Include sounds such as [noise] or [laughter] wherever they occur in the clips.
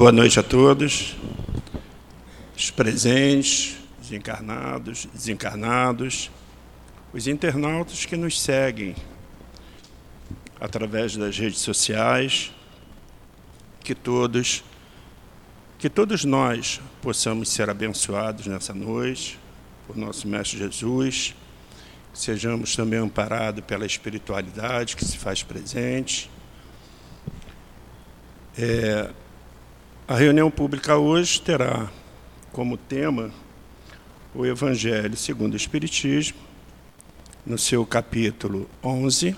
Boa noite a todos, os presentes, os encarnados, desencarnados, os internautas que nos seguem através das redes sociais, que todos que todos nós possamos ser abençoados nessa noite por nosso mestre Jesus, sejamos também amparados pela espiritualidade que se faz presente. É, a reunião pública hoje terá como tema o Evangelho segundo o Espiritismo, no seu capítulo 11,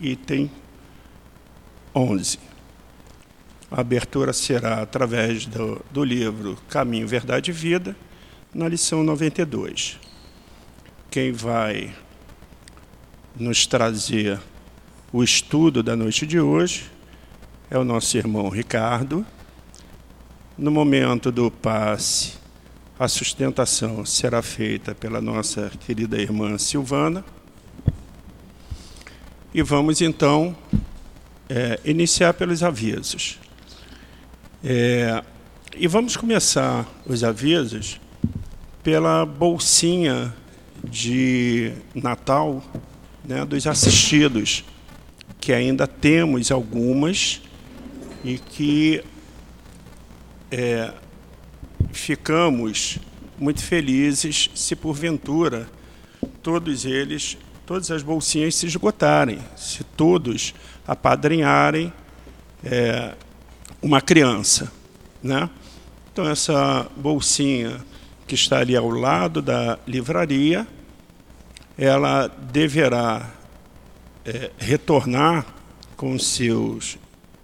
item 11. A abertura será através do, do livro Caminho, Verdade e Vida, na lição 92. Quem vai nos trazer o estudo da noite de hoje é o nosso irmão Ricardo no momento do passe, a sustentação será feita pela nossa querida irmã Silvana. E vamos então é, iniciar pelos avisos. É, e vamos começar os avisos pela bolsinha de Natal né, dos assistidos, que ainda temos algumas e que é, ficamos muito felizes se porventura todos eles, todas as bolsinhas se esgotarem, se todos apadrinharem é, uma criança, né? Então essa bolsinha que está ali ao lado da livraria, ela deverá é, retornar com seus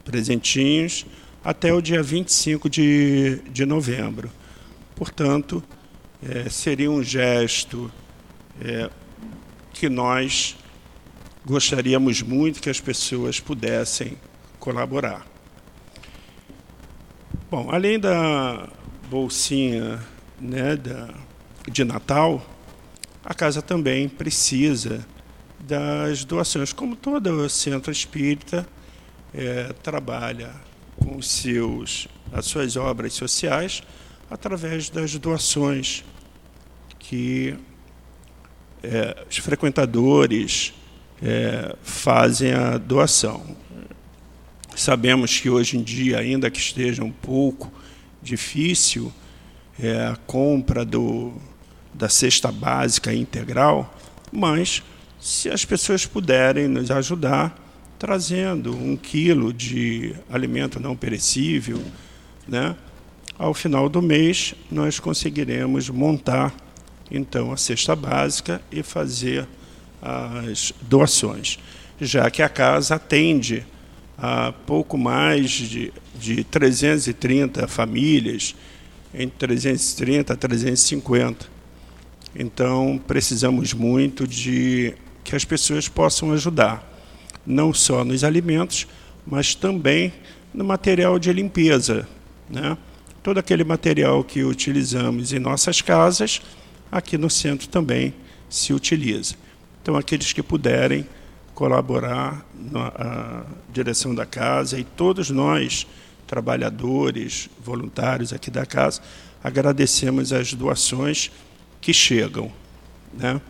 presentinhos até o dia 25 de, de novembro. Portanto, é, seria um gesto é, que nós gostaríamos muito que as pessoas pudessem colaborar. Bom, além da bolsinha né, da, de Natal, a casa também precisa das doações, como todo centro espírita é, trabalha com seus, as suas obras sociais através das doações que é, os frequentadores é, fazem a doação. Sabemos que hoje em dia, ainda que esteja um pouco difícil é, a compra do, da cesta básica integral, mas se as pessoas puderem nos ajudar, trazendo um quilo de alimento não perecível, né? Ao final do mês, nós conseguiremos montar então a cesta básica e fazer as doações, já que a casa atende a pouco mais de, de 330 famílias, entre 330 a 350. Então, precisamos muito de que as pessoas possam ajudar não só nos alimentos, mas também no material de limpeza. Né? Todo aquele material que utilizamos em nossas casas, aqui no centro também se utiliza. Então, aqueles que puderem colaborar na direção da casa e todos nós, trabalhadores, voluntários aqui da casa, agradecemos as doações que chegam. Né?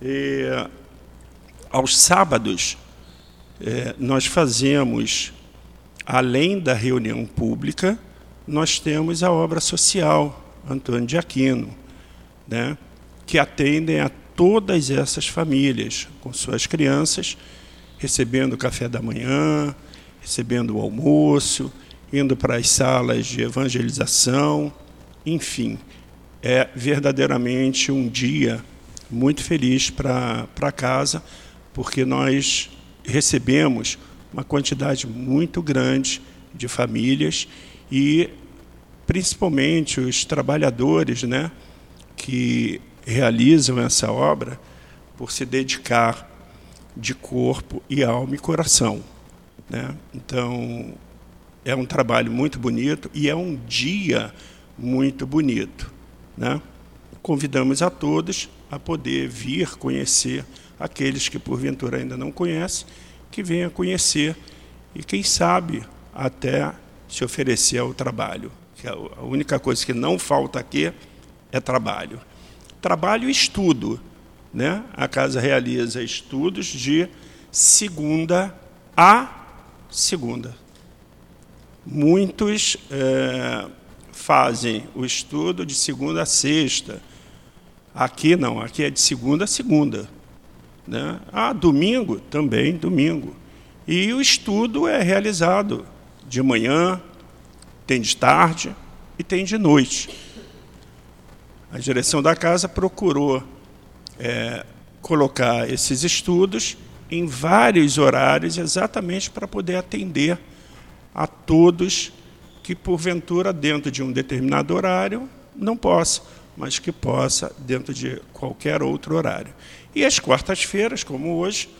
E, aos sábados, é, nós fazemos, além da reunião pública, nós temos a obra social Antônio de Aquino, né, que atendem a todas essas famílias, com suas crianças, recebendo o café da manhã, recebendo o almoço, indo para as salas de evangelização, enfim, é verdadeiramente um dia muito feliz para casa, porque nós recebemos uma quantidade muito grande de famílias e principalmente os trabalhadores, né, que realizam essa obra por se dedicar de corpo e alma e coração, né? Então é um trabalho muito bonito e é um dia muito bonito, né? Convidamos a todos a poder vir conhecer aqueles que porventura ainda não conhecem, que venham conhecer e, quem sabe, até se oferecer ao trabalho. Que a única coisa que não falta aqui é trabalho. Trabalho e estudo. Né? A casa realiza estudos de segunda a segunda. Muitos é, fazem o estudo de segunda a sexta. Aqui não, aqui é de segunda a segunda. Né? Ah, domingo? Também domingo. E o estudo é realizado de manhã, tem de tarde e tem de noite. A direção da casa procurou é, colocar esses estudos em vários horários, exatamente para poder atender a todos que, porventura, dentro de um determinado horário, não possa, mas que possa dentro de qualquer outro horário. E às quartas-feiras, como hoje,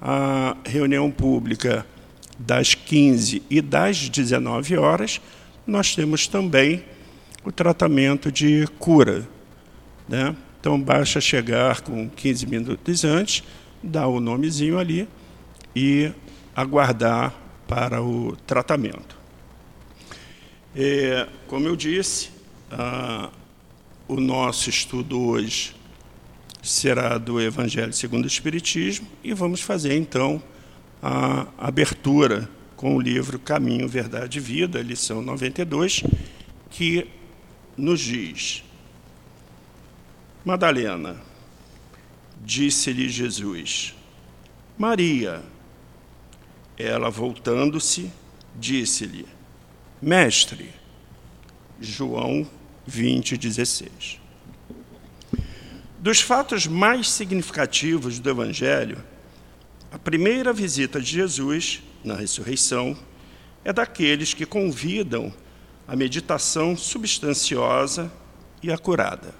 a reunião pública das 15 e das 19 horas, nós temos também o tratamento de cura. Né? Então, basta chegar com 15 minutos antes, dar o nomezinho ali e aguardar para o tratamento. É, como eu disse, o nosso estudo hoje será do Evangelho segundo o Espiritismo e vamos fazer então a abertura com o livro Caminho, Verdade e Vida, lição 92, que nos diz: Madalena, disse-lhe Jesus, Maria. Ela, voltando-se, disse-lhe: Mestre, João 20, 16. Dos fatos mais significativos do Evangelho, a primeira visita de Jesus na ressurreição é daqueles que convidam a meditação substanciosa e acurada.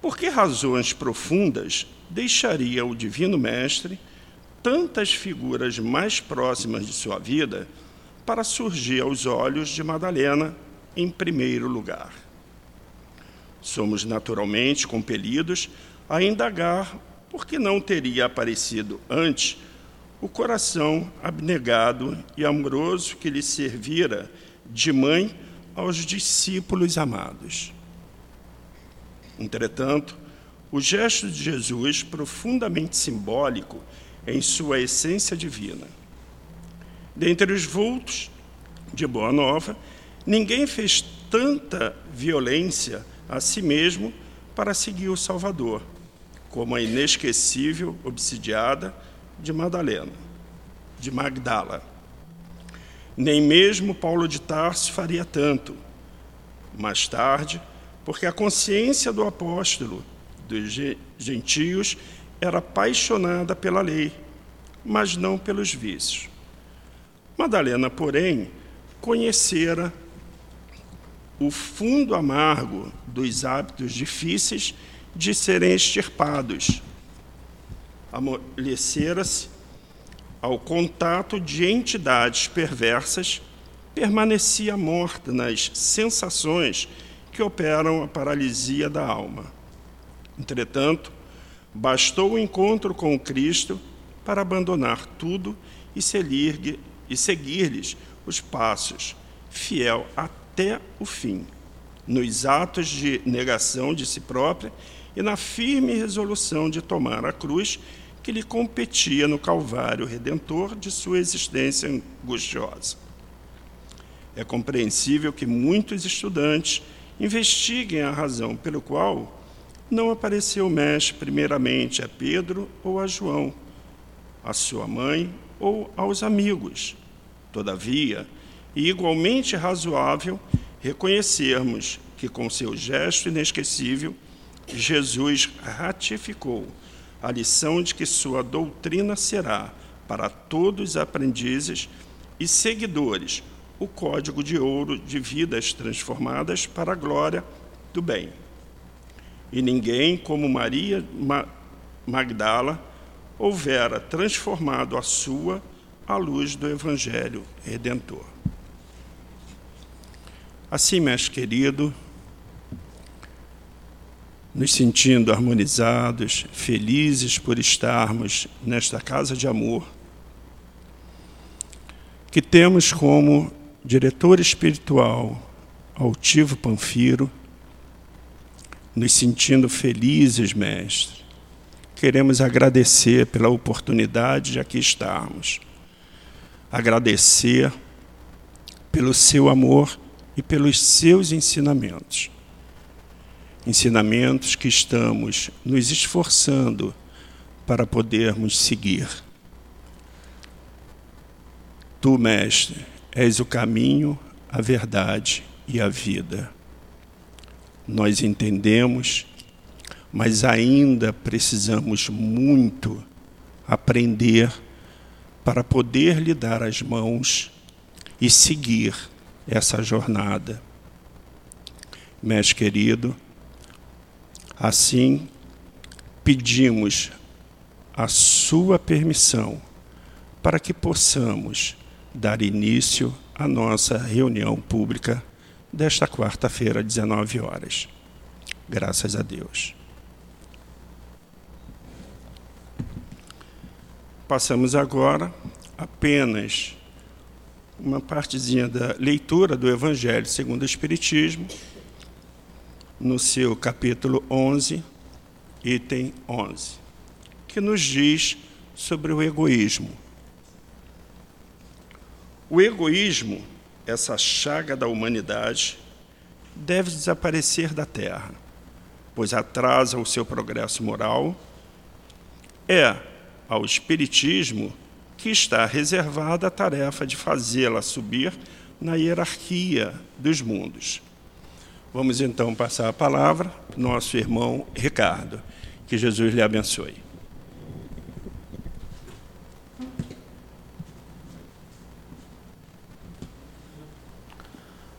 Por que razões profundas deixaria o Divino Mestre tantas figuras mais próximas de sua vida para surgir aos olhos de Madalena em primeiro lugar? Somos naturalmente compelidos a indagar por que não teria aparecido antes o coração abnegado e amoroso que lhe servira de mãe aos discípulos amados. Entretanto, o gesto de Jesus, profundamente simbólico em sua essência divina. Dentre os vultos de Boa Nova, ninguém fez tanta violência a si mesmo para seguir o Salvador, como a inesquecível obsidiada de Madalena, de Magdala. Nem mesmo Paulo de Tarso faria tanto. Mais tarde, porque a consciência do apóstolo dos gentios era apaixonada pela lei, mas não pelos vícios. Madalena, porém, conhecera o fundo amargo dos hábitos difíceis de serem extirpados. Amolecera-se ao contato de entidades perversas, permanecia morta nas sensações que operam a paralisia da alma. Entretanto, bastou o encontro com Cristo para abandonar tudo e seguir-lhes os passos, fiel até até o fim, nos atos de negação de si própria e na firme resolução de tomar a cruz que lhe competia no Calvário redentor de sua existência angustiosa. É compreensível que muitos estudantes investiguem a razão pelo qual não apareceu o Mestre primeiramente a Pedro ou a João, a sua mãe ou aos amigos. Todavia, e igualmente razoável reconhecermos que, com seu gesto inesquecível, Jesus ratificou a lição de que sua doutrina será, para todos os aprendizes e seguidores, o código de ouro de vidas transformadas para a glória do bem. E ninguém, como Maria Magdala, houvera transformado a sua à luz do Evangelho Redentor. Assim, mestre querido, nos sentindo harmonizados, felizes por estarmos nesta casa de amor, que temos como diretor espiritual Altivo Panfiro, nos sentindo felizes, mestre. Queremos agradecer pela oportunidade de aqui estarmos. Agradecer pelo seu amor e pelos seus ensinamentos. Ensinamentos que estamos nos esforçando para podermos seguir. Tu, Mestre, és o caminho, a verdade e a vida. Nós entendemos, mas ainda precisamos muito aprender para poder lhe dar as mãos e seguir essa jornada. Mestre querido, assim pedimos a sua permissão para que possamos dar início à nossa reunião pública desta quarta-feira, 19 horas. Graças a Deus. Passamos agora apenas uma partezinha da leitura do Evangelho segundo o Espiritismo, no seu capítulo 11, item 11, que nos diz sobre o egoísmo. O egoísmo, essa chaga da humanidade, deve desaparecer da Terra, pois atrasa o seu progresso moral. É ao Espiritismo que está reservada a tarefa de fazê-la subir na hierarquia dos mundos. Vamos então passar a palavra para nosso irmão Ricardo. Que Jesus lhe abençoe.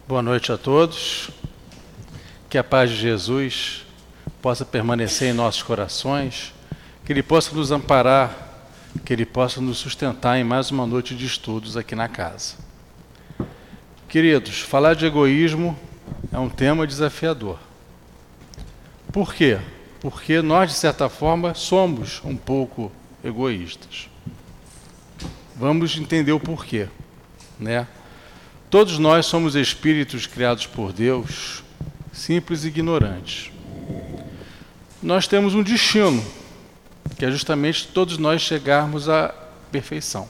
Boa noite a todos. Que a paz de Jesus possa permanecer em nossos corações, que Ele possa nos amparar que Ele possa nos sustentar em mais uma noite de estudos aqui na casa. Queridos, falar de egoísmo é um tema desafiador. Por quê? Porque nós, de certa forma, somos um pouco egoístas. Vamos entender o porquê, né? Todos nós somos espíritos criados por Deus, simples e ignorantes. Nós temos um destino, que é justamente todos nós chegarmos à perfeição.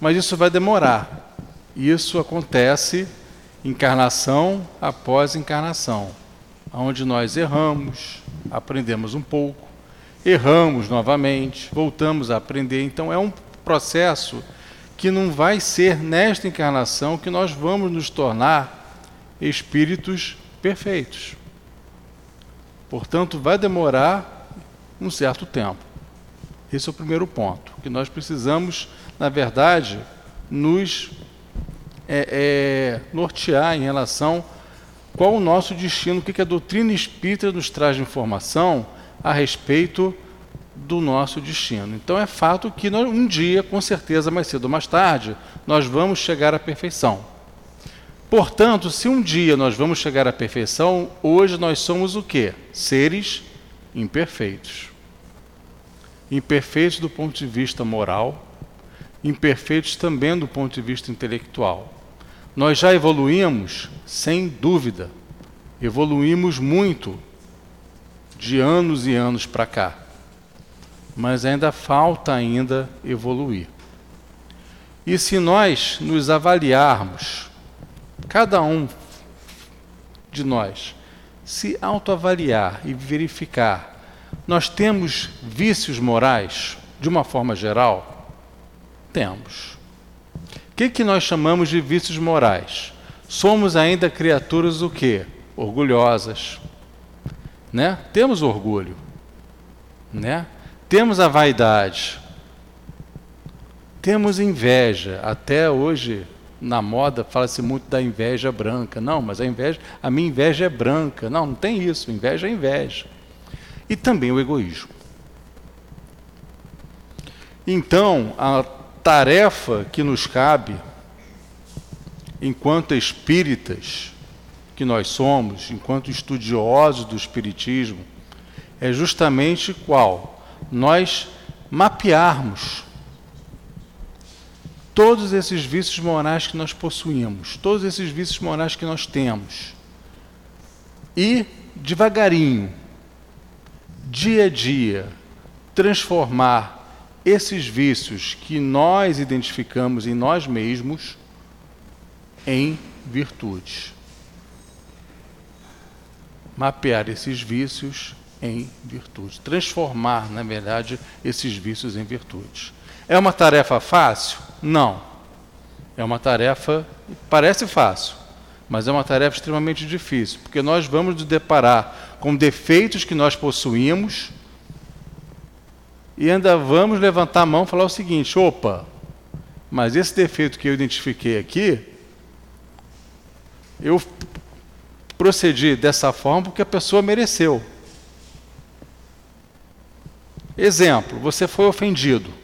Mas isso vai demorar. Isso acontece encarnação após encarnação, onde nós erramos, aprendemos um pouco, erramos novamente, voltamos a aprender. Então é um processo que não vai ser nesta encarnação que nós vamos nos tornar espíritos perfeitos. Portanto, vai demorar um certo tempo. Esse é o primeiro ponto, que nós precisamos, na verdade, nos é, é, nortear em relação qual o nosso destino, o que, que a doutrina espírita nos traz de informação a respeito do nosso destino. Então é fato que nós, um dia, com certeza, mais cedo ou mais tarde, nós vamos chegar à perfeição. Portanto, se um dia nós vamos chegar à perfeição, hoje nós somos o quê? Seres imperfeitos. Imperfeitos do ponto de vista moral, imperfeitos também do ponto de vista intelectual. Nós já evoluímos, sem dúvida, evoluímos muito de anos e anos para cá, mas ainda falta ainda evoluir. E se nós nos avaliarmos, cada um de nós, se autoavaliar e verificar, nós temos vícios morais, de uma forma geral? Temos. O que, que nós chamamos de vícios morais? Somos ainda criaturas o quê? Orgulhosas. Né? Temos orgulho. Né? Temos a vaidade. Temos inveja. Até hoje na moda fala-se muito da inveja branca. Não, mas a inveja, a minha inveja é branca. Não, não tem isso. Inveja é inveja. E também o egoísmo. Então, a tarefa que nos cabe, enquanto espíritas que nós somos, enquanto estudiosos do espiritismo, é justamente qual? Nós mapearmos todos esses vícios morais que nós possuímos, todos esses vícios morais que nós temos, e devagarinho, dia a dia, transformar esses vícios que nós identificamos em nós mesmos em virtudes. Mapear esses vícios em virtudes. Transformar, na verdade, esses vícios em virtudes. É uma tarefa fácil? Não. É uma tarefa, parece fácil, mas é uma tarefa extremamente difícil, porque nós vamos nos deparar com defeitos que nós possuímos e ainda vamos levantar a mão e falar o seguinte: opa, mas esse defeito que eu identifiquei aqui, eu procedi dessa forma porque a pessoa mereceu. Exemplo, você foi ofendido.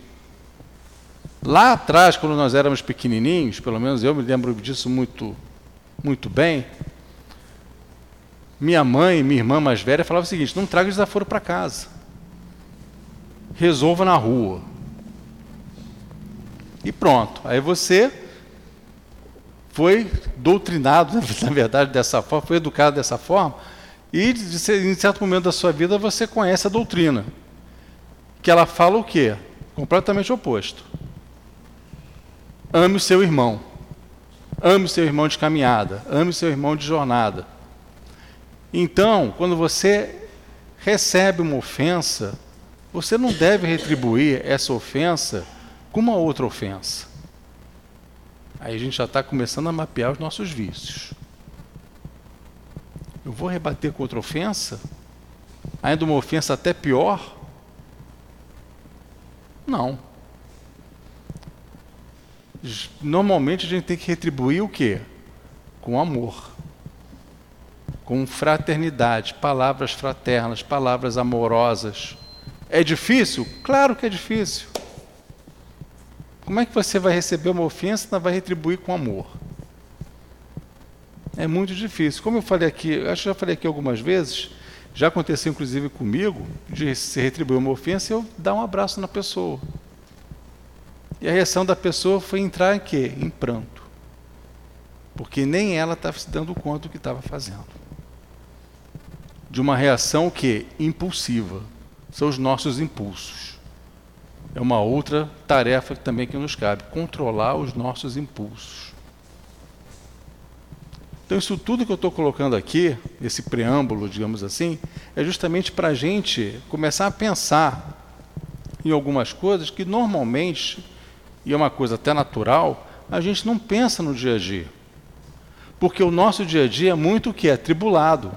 Lá atrás, quando nós éramos pequenininhos, pelo menos eu me lembro disso muito, muito bem, minha mãe, minha irmã mais velha, falava o seguinte: não traga desaforo para casa. Resolva na rua. E pronto. Aí você foi doutrinado, [laughs] na verdade, dessa forma, foi educado dessa forma, e em certo momento da sua vida você conhece a doutrina que ela fala o quê? Completamente oposto. Ame o seu irmão. Ame o seu irmão de caminhada. Ame o seu irmão de jornada. Então, quando você recebe uma ofensa, você não deve retribuir essa ofensa com uma outra ofensa. Aí a gente já está começando a mapear os nossos vícios. Eu vou rebater com outra ofensa? Ainda uma ofensa até pior? Não. Normalmente a gente tem que retribuir o quê? Com amor. Com fraternidade, palavras fraternas, palavras amorosas. É difícil? Claro que é difícil. Como é que você vai receber uma ofensa e não vai retribuir com amor? É muito difícil. Como eu falei aqui, acho que já falei aqui algumas vezes, já aconteceu inclusive comigo, de se retribuir uma ofensa e eu dar um abraço na pessoa. E a reação da pessoa foi entrar em quê? Em pranto. Porque nem ela estava se dando conta do que estava fazendo. De uma reação que impulsiva. São os nossos impulsos. É uma outra tarefa também que nos cabe, controlar os nossos impulsos. Então, isso tudo que eu estou colocando aqui, esse preâmbulo, digamos assim, é justamente para a gente começar a pensar em algumas coisas que normalmente, e é uma coisa até natural, a gente não pensa no dia a dia. Porque o nosso dia a dia é muito o que? É tribulado.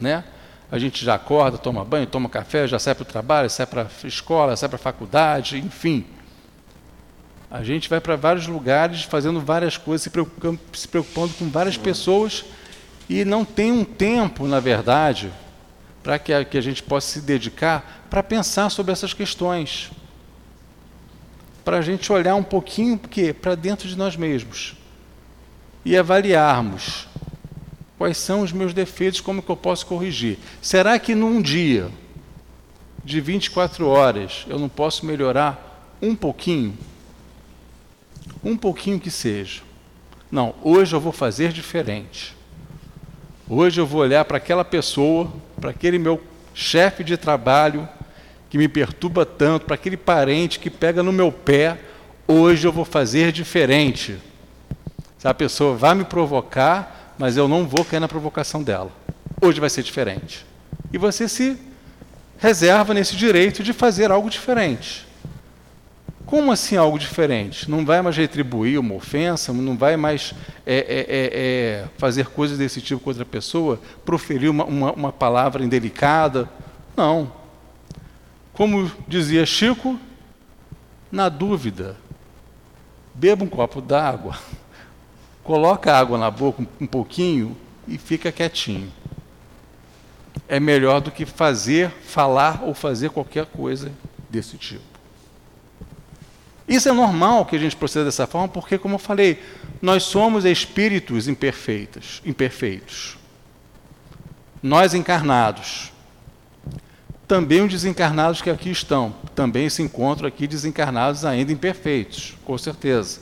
Né? A gente já acorda, toma banho, toma café, já sai para o trabalho, sai para a escola, sai para a faculdade, enfim. A gente vai para vários lugares fazendo várias coisas, se preocupando, se preocupando com várias pessoas e não tem um tempo, na verdade, para que, a, que a gente possa se dedicar para pensar sobre essas questões. Para a gente olhar um pouquinho para dentro de nós mesmos e avaliarmos quais são os meus defeitos, como que eu posso corrigir. Será que num dia de 24 horas eu não posso melhorar um pouquinho? um pouquinho que seja. Não, hoje eu vou fazer diferente. Hoje eu vou olhar para aquela pessoa, para aquele meu chefe de trabalho que me perturba tanto, para aquele parente que pega no meu pé. Hoje eu vou fazer diferente. A pessoa vai me provocar, mas eu não vou cair na provocação dela. Hoje vai ser diferente. E você se reserva nesse direito de fazer algo diferente. Como assim algo diferente? Não vai mais retribuir uma ofensa, não vai mais é, é, é, é, fazer coisas desse tipo com outra pessoa, proferir uma, uma, uma palavra indelicada? Não. Como dizia Chico, na dúvida, beba um copo d'água, [laughs] coloca a água na boca um pouquinho e fica quietinho. É melhor do que fazer, falar ou fazer qualquer coisa desse tipo. Isso é normal que a gente proceda dessa forma, porque, como eu falei, nós somos espíritos imperfeitos, imperfeitos. Nós encarnados. Também os desencarnados que aqui estão, também se encontram aqui desencarnados ainda imperfeitos, com certeza.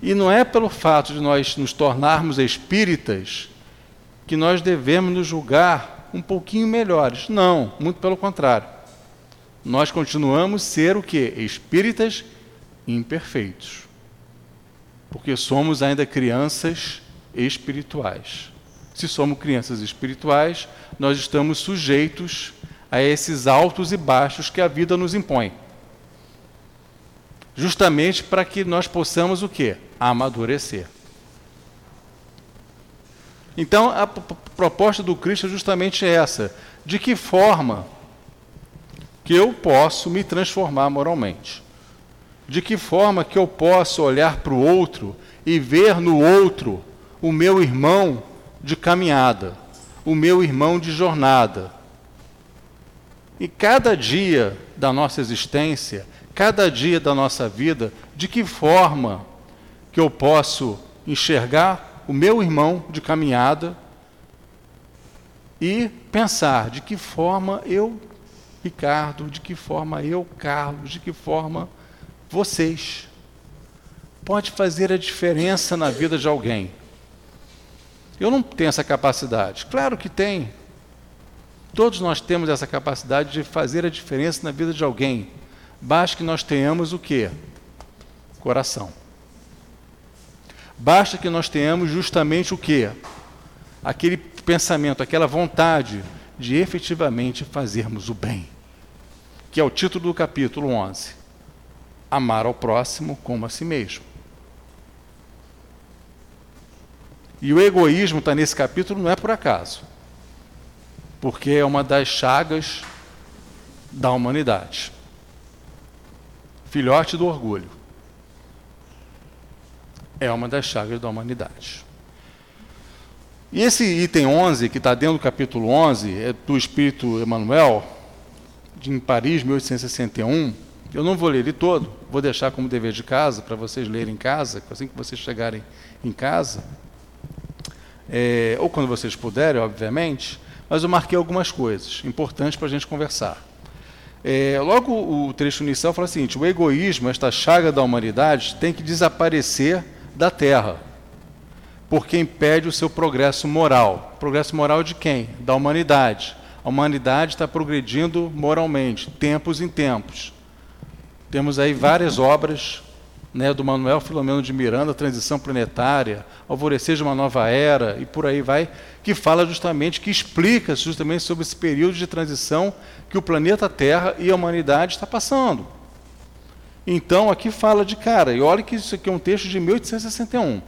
E não é pelo fato de nós nos tornarmos espíritas que nós devemos nos julgar um pouquinho melhores. Não, muito pelo contrário. Nós continuamos ser o que? Espíritas imperfeitos. Porque somos ainda crianças espirituais. Se somos crianças espirituais, nós estamos sujeitos a esses altos e baixos que a vida nos impõe justamente para que nós possamos o quê? Amadurecer. Então, a proposta do Cristo é justamente essa: de que forma que eu posso me transformar moralmente? De que forma que eu posso olhar para o outro e ver no outro o meu irmão de caminhada, o meu irmão de jornada? E cada dia da nossa existência cada dia da nossa vida, de que forma que eu posso enxergar o meu irmão de caminhada e pensar de que forma eu, Ricardo, de que forma eu, Carlos, de que forma vocês pode fazer a diferença na vida de alguém. Eu não tenho essa capacidade. Claro que tem. Todos nós temos essa capacidade de fazer a diferença na vida de alguém. Basta que nós tenhamos o quê? Coração. Basta que nós tenhamos justamente o quê? Aquele pensamento, aquela vontade de efetivamente fazermos o bem. Que é o título do capítulo 11. Amar ao próximo como a si mesmo. E o egoísmo está nesse capítulo não é por acaso. Porque é uma das chagas da humanidade filhote do orgulho. É uma das chagas da humanidade. E esse item 11, que está dentro do capítulo 11, é do Espírito Emmanuel, de, em Paris, 1861. Eu não vou ler ele todo, vou deixar como dever de casa, para vocês lerem em casa, assim que vocês chegarem em casa. É, ou quando vocês puderem, obviamente. Mas eu marquei algumas coisas importantes para a gente conversar. É, logo o trecho inicial fala o seguinte: o egoísmo, esta chaga da humanidade, tem que desaparecer da Terra, porque impede o seu progresso moral. Progresso moral de quem? Da humanidade. A humanidade está progredindo moralmente, tempos em tempos. Temos aí várias obras né, do Manuel Filomeno de Miranda, Transição Planetária, Alvorecer de uma Nova Era, e por aí vai, que fala justamente, que explica justamente sobre esse período de transição que o planeta Terra e a humanidade está passando. Então, aqui fala de cara, e olha que isso aqui é um texto de 1861.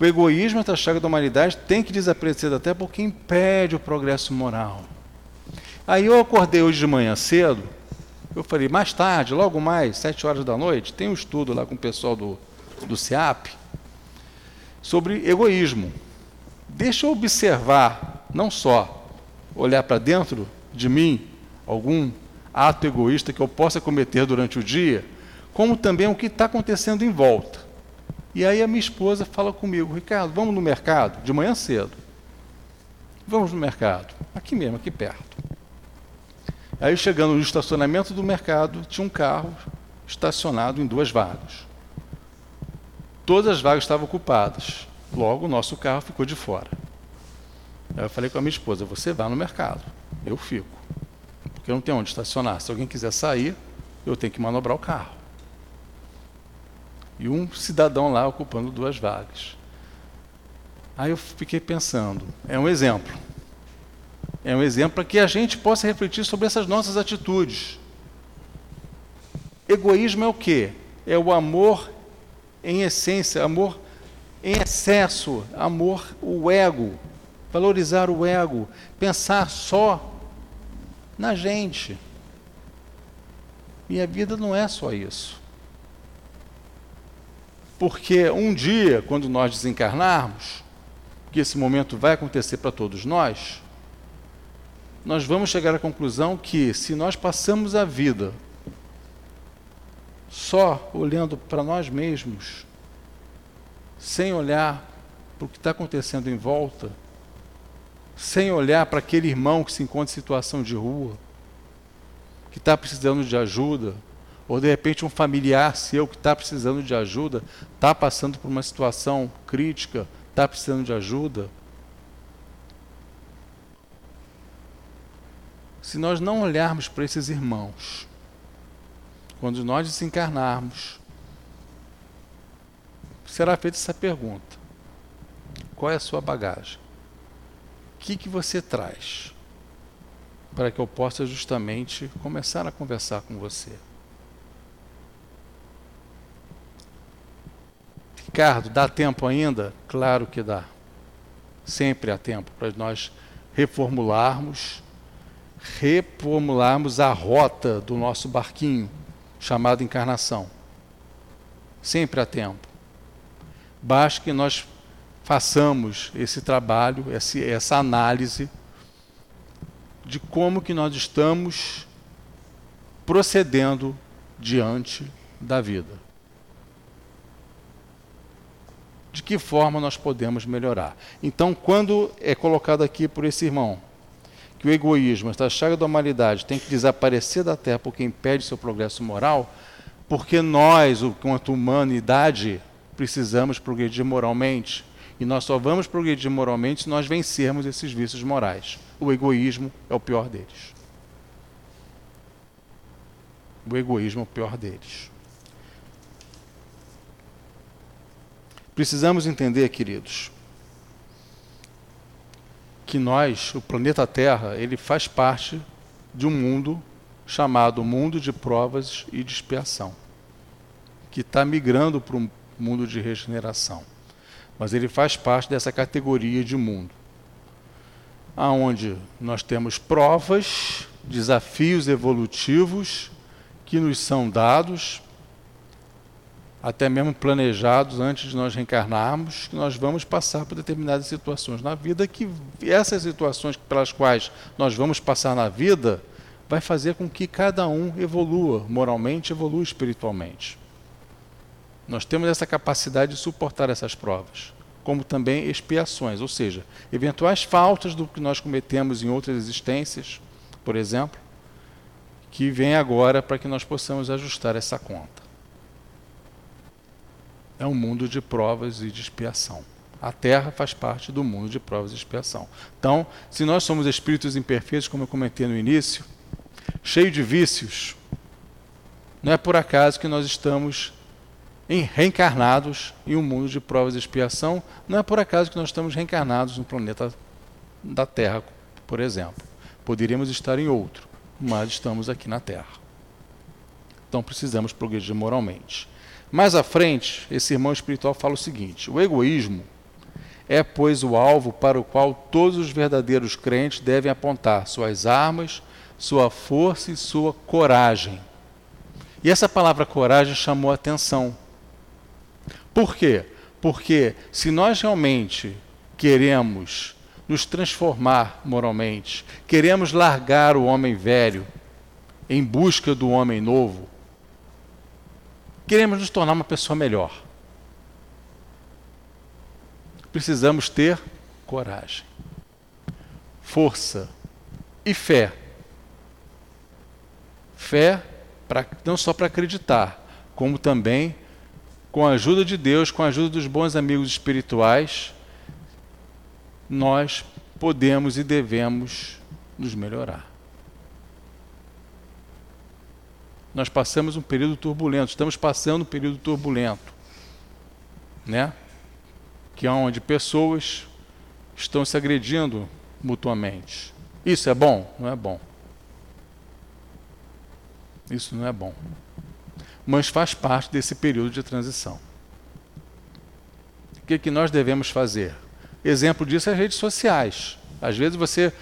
O egoísmo, essa chaga da humanidade, tem que desaparecer até porque impede o progresso moral. Aí eu acordei hoje de manhã cedo, eu falei, mais tarde, logo mais, sete horas da noite, tem um estudo lá com o pessoal do, do CEAP sobre egoísmo. Deixa eu observar, não só olhar para dentro de mim, algum ato egoísta que eu possa cometer durante o dia, como também o que está acontecendo em volta. E aí a minha esposa fala comigo, Ricardo, vamos no mercado, de manhã cedo. Vamos no mercado, aqui mesmo, aqui perto. Aí chegando no estacionamento do mercado, tinha um carro estacionado em duas vagas. Todas as vagas estavam ocupadas. Logo, o nosso carro ficou de fora. Aí eu falei com a minha esposa: você vai no mercado, eu fico. Porque não tenho onde estacionar. Se alguém quiser sair, eu tenho que manobrar o carro. E um cidadão lá ocupando duas vagas. Aí eu fiquei pensando: é um exemplo é um exemplo para que a gente possa refletir sobre essas nossas atitudes. Egoísmo é o quê? É o amor em essência, amor em excesso, amor, o ego, valorizar o ego, pensar só na gente. E a vida não é só isso. Porque um dia, quando nós desencarnarmos, que esse momento vai acontecer para todos nós, nós vamos chegar à conclusão que se nós passamos a vida só olhando para nós mesmos, sem olhar para o que está acontecendo em volta, sem olhar para aquele irmão que se encontra em situação de rua, que está precisando de ajuda, ou de repente um familiar seu que está precisando de ajuda, está passando por uma situação crítica, está precisando de ajuda. Se nós não olharmos para esses irmãos, quando nós desencarnarmos, será feita essa pergunta: qual é a sua bagagem? O que, que você traz? Para que eu possa justamente começar a conversar com você. Ricardo, dá tempo ainda? Claro que dá. Sempre há tempo para nós reformularmos reformularmos a rota do nosso barquinho chamado encarnação. Sempre há tempo. Basta que nós façamos esse trabalho, essa análise de como que nós estamos procedendo diante da vida. De que forma nós podemos melhorar? Então, quando é colocado aqui por esse irmão, que o egoísmo, esta chaga da humanidade, tem que desaparecer da Terra porque impede seu progresso moral, porque nós, enquanto humanidade, precisamos progredir moralmente. E nós só vamos progredir moralmente se nós vencermos esses vícios morais. O egoísmo é o pior deles. O egoísmo é o pior deles. Precisamos entender, queridos, que nós, o planeta Terra, ele faz parte de um mundo chamado mundo de provas e de expiação, que está migrando para um mundo de regeneração. Mas ele faz parte dessa categoria de mundo, aonde nós temos provas, desafios evolutivos que nos são dados até mesmo planejados antes de nós reencarnarmos, que nós vamos passar por determinadas situações na vida, que essas situações pelas quais nós vamos passar na vida vai fazer com que cada um evolua moralmente, evolua espiritualmente. Nós temos essa capacidade de suportar essas provas, como também expiações, ou seja, eventuais faltas do que nós cometemos em outras existências, por exemplo, que vem agora para que nós possamos ajustar essa conta é um mundo de provas e de expiação. A Terra faz parte do mundo de provas e expiação. Então, se nós somos espíritos imperfeitos, como eu comentei no início, cheio de vícios, não é por acaso que nós estamos reencarnados em um mundo de provas e expiação, não é por acaso que nós estamos reencarnados no planeta da Terra, por exemplo. Poderíamos estar em outro, mas estamos aqui na Terra. Então precisamos progredir moralmente. Mais à frente, esse irmão espiritual fala o seguinte: o egoísmo é, pois, o alvo para o qual todos os verdadeiros crentes devem apontar suas armas, sua força e sua coragem. E essa palavra coragem chamou atenção. Por quê? Porque se nós realmente queremos nos transformar moralmente, queremos largar o homem velho em busca do homem novo, Queremos nos tornar uma pessoa melhor. Precisamos ter coragem, força e fé. Fé pra, não só para acreditar, como também com a ajuda de Deus, com a ajuda dos bons amigos espirituais, nós podemos e devemos nos melhorar. Nós passamos um período turbulento, estamos passando um período turbulento, né? Que é onde pessoas estão se agredindo mutuamente. Isso é bom? Não é bom. Isso não é bom. Mas faz parte desse período de transição. O que, que nós devemos fazer? Exemplo disso é as redes sociais. Às vezes você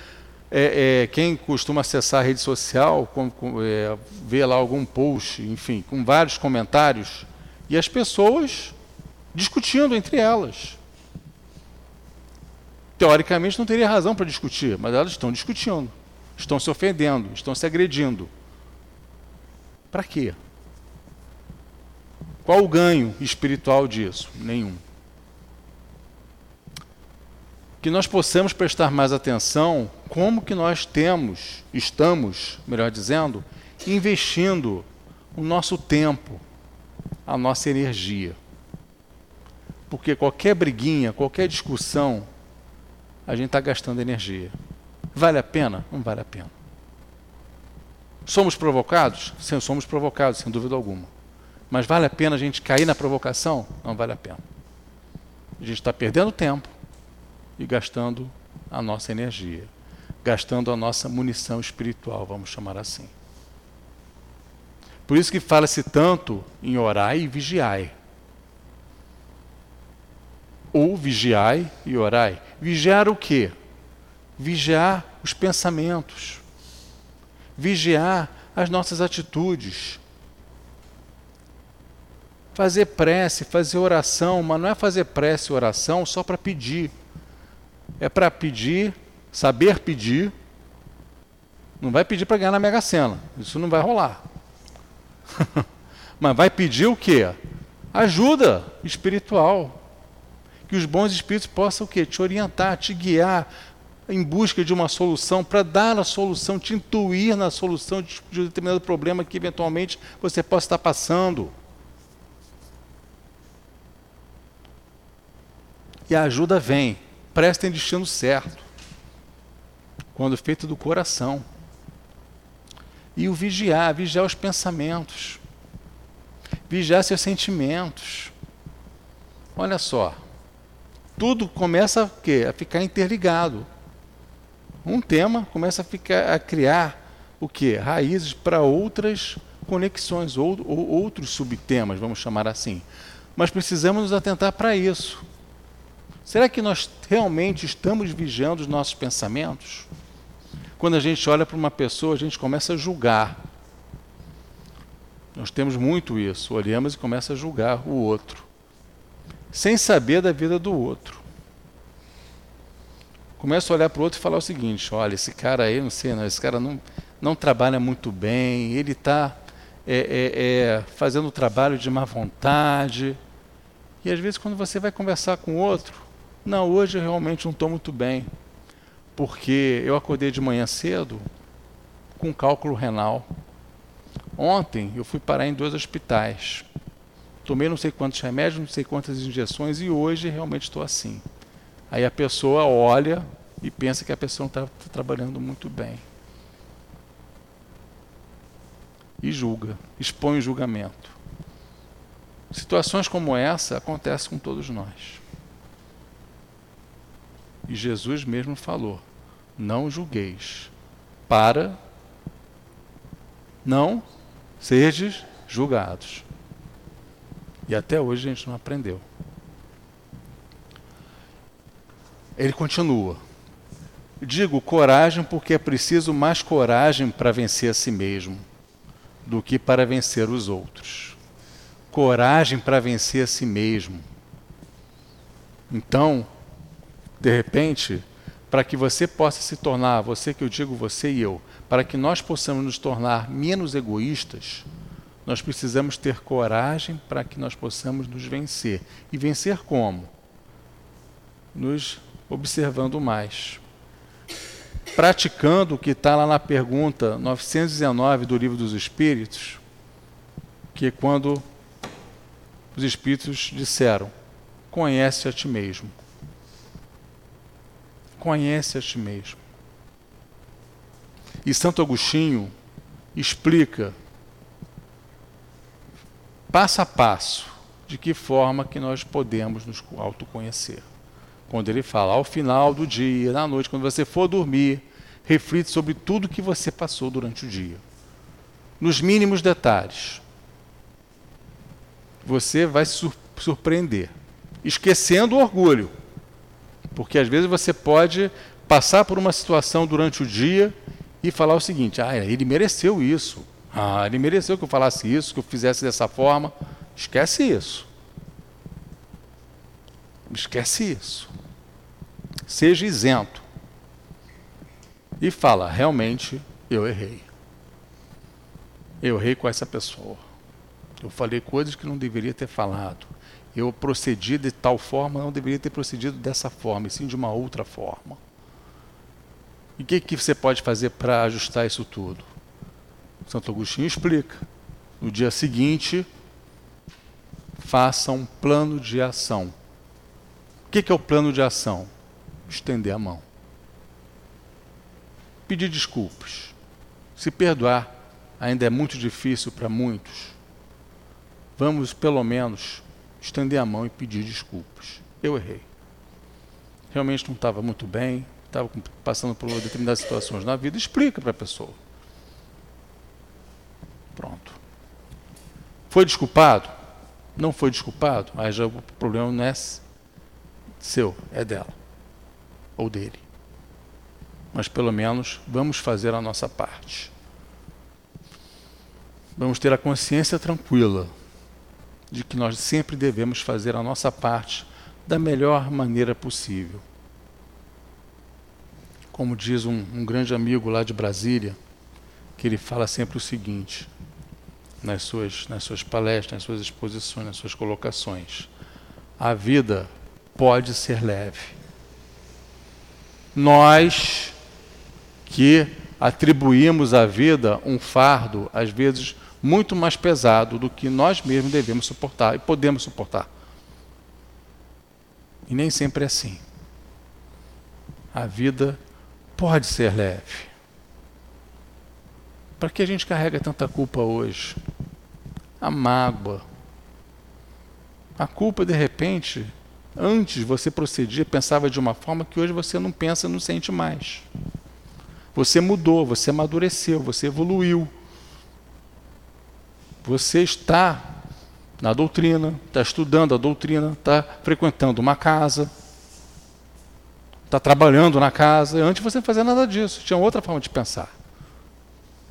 é, é, quem costuma acessar a rede social, com, com, é, vê lá algum post, enfim, com vários comentários, e as pessoas discutindo entre elas. Teoricamente não teria razão para discutir, mas elas estão discutindo, estão se ofendendo, estão se agredindo. Para quê? Qual o ganho espiritual disso? Nenhum que nós possamos prestar mais atenção como que nós temos, estamos, melhor dizendo, investindo o nosso tempo, a nossa energia. Porque qualquer briguinha, qualquer discussão, a gente está gastando energia. Vale a pena? Não vale a pena. Somos provocados? Sim, somos provocados, sem dúvida alguma. Mas vale a pena a gente cair na provocação? Não vale a pena. A gente está perdendo tempo e gastando a nossa energia, gastando a nossa munição espiritual, vamos chamar assim. Por isso que fala-se tanto em orar e vigiai. Ou vigiai e orai. Vigiar o quê? Vigiar os pensamentos. Vigiar as nossas atitudes. Fazer prece, fazer oração, mas não é fazer prece e oração só para pedir. É para pedir, saber pedir. Não vai pedir para ganhar na Mega Sena. Isso não vai rolar. [laughs] Mas vai pedir o quê? Ajuda espiritual. Que os bons espíritos possam o quê? Te orientar, te guiar em busca de uma solução, para dar a solução, te intuir na solução de, de um determinado problema que eventualmente você possa estar passando. E a ajuda vem, prestem destino certo, quando feito do coração. E o vigiar, vigiar os pensamentos, vigiar seus sentimentos. Olha só, tudo começa a, quê? a ficar interligado. Um tema começa a, ficar, a criar o que? Raízes para outras conexões, ou, ou outros subtemas, vamos chamar assim. Mas precisamos nos atentar para isso. Será que nós realmente estamos vigiando os nossos pensamentos? Quando a gente olha para uma pessoa, a gente começa a julgar. Nós temos muito isso. Olhamos e começa a julgar o outro, sem saber da vida do outro. Começa a olhar para o outro e falar o seguinte: olha, esse cara aí, não sei, não, esse cara não, não trabalha muito bem, ele está é, é, é, fazendo o trabalho de má vontade. E às vezes, quando você vai conversar com o outro, não, hoje eu realmente não estou muito bem porque eu acordei de manhã cedo com cálculo renal. Ontem eu fui parar em dois hospitais. Tomei não sei quantos remédios, não sei quantas injeções e hoje realmente estou assim. Aí a pessoa olha e pensa que a pessoa não está trabalhando muito bem. E julga, expõe o julgamento. Situações como essa acontecem com todos nós. E Jesus mesmo falou: não julgueis, para não serdes julgados. E até hoje a gente não aprendeu. Ele continua. Digo coragem porque é preciso mais coragem para vencer a si mesmo do que para vencer os outros. Coragem para vencer a si mesmo. Então, de repente, para que você possa se tornar, você que eu digo, você e eu, para que nós possamos nos tornar menos egoístas, nós precisamos ter coragem para que nós possamos nos vencer. E vencer como? Nos observando mais. Praticando o que está lá na pergunta 919 do Livro dos Espíritos, que é quando os Espíritos disseram: Conhece a ti mesmo conhece a ti mesmo. E Santo Agostinho explica passo a passo de que forma que nós podemos nos autoconhecer. Quando ele fala, ao final do dia, na noite, quando você for dormir, reflita sobre tudo que você passou durante o dia. Nos mínimos detalhes. Você vai se surpreender. Esquecendo o orgulho. Porque às vezes você pode passar por uma situação durante o dia e falar o seguinte: ah, ele mereceu isso. Ah, ele mereceu que eu falasse isso, que eu fizesse dessa forma. Esquece isso. Esquece isso. Seja isento. E fala: realmente eu errei. Eu errei com essa pessoa. Eu falei coisas que não deveria ter falado eu procedi de tal forma, não deveria ter procedido dessa forma, e sim de uma outra forma. E o que, que você pode fazer para ajustar isso tudo? Santo Agostinho explica. No dia seguinte, faça um plano de ação. O que é o plano de ação? Estender a mão. Pedir desculpas. Se perdoar ainda é muito difícil para muitos. Vamos, pelo menos, estender a mão e pedir desculpas. Eu errei. Realmente não estava muito bem, estava passando por determinadas situações na vida. Explica para a pessoa. Pronto. Foi desculpado? Não foi desculpado? Aí já o problema não é seu, é dela ou dele. Mas pelo menos vamos fazer a nossa parte. Vamos ter a consciência tranquila de que nós sempre devemos fazer a nossa parte da melhor maneira possível. Como diz um, um grande amigo lá de Brasília, que ele fala sempre o seguinte: nas suas, nas suas palestras, nas suas exposições, nas suas colocações. A vida pode ser leve. Nós que atribuímos à vida um fardo, às vezes muito mais pesado do que nós mesmos devemos suportar e podemos suportar. E nem sempre é assim. A vida pode ser leve. Para que a gente carrega tanta culpa hoje? A mágoa. A culpa, de repente, antes você procedia, pensava de uma forma que hoje você não pensa, não sente mais. Você mudou, você amadureceu, você evoluiu. Você está na doutrina, está estudando a doutrina, está frequentando uma casa, está trabalhando na casa. Antes você não fazia nada disso, tinha outra forma de pensar.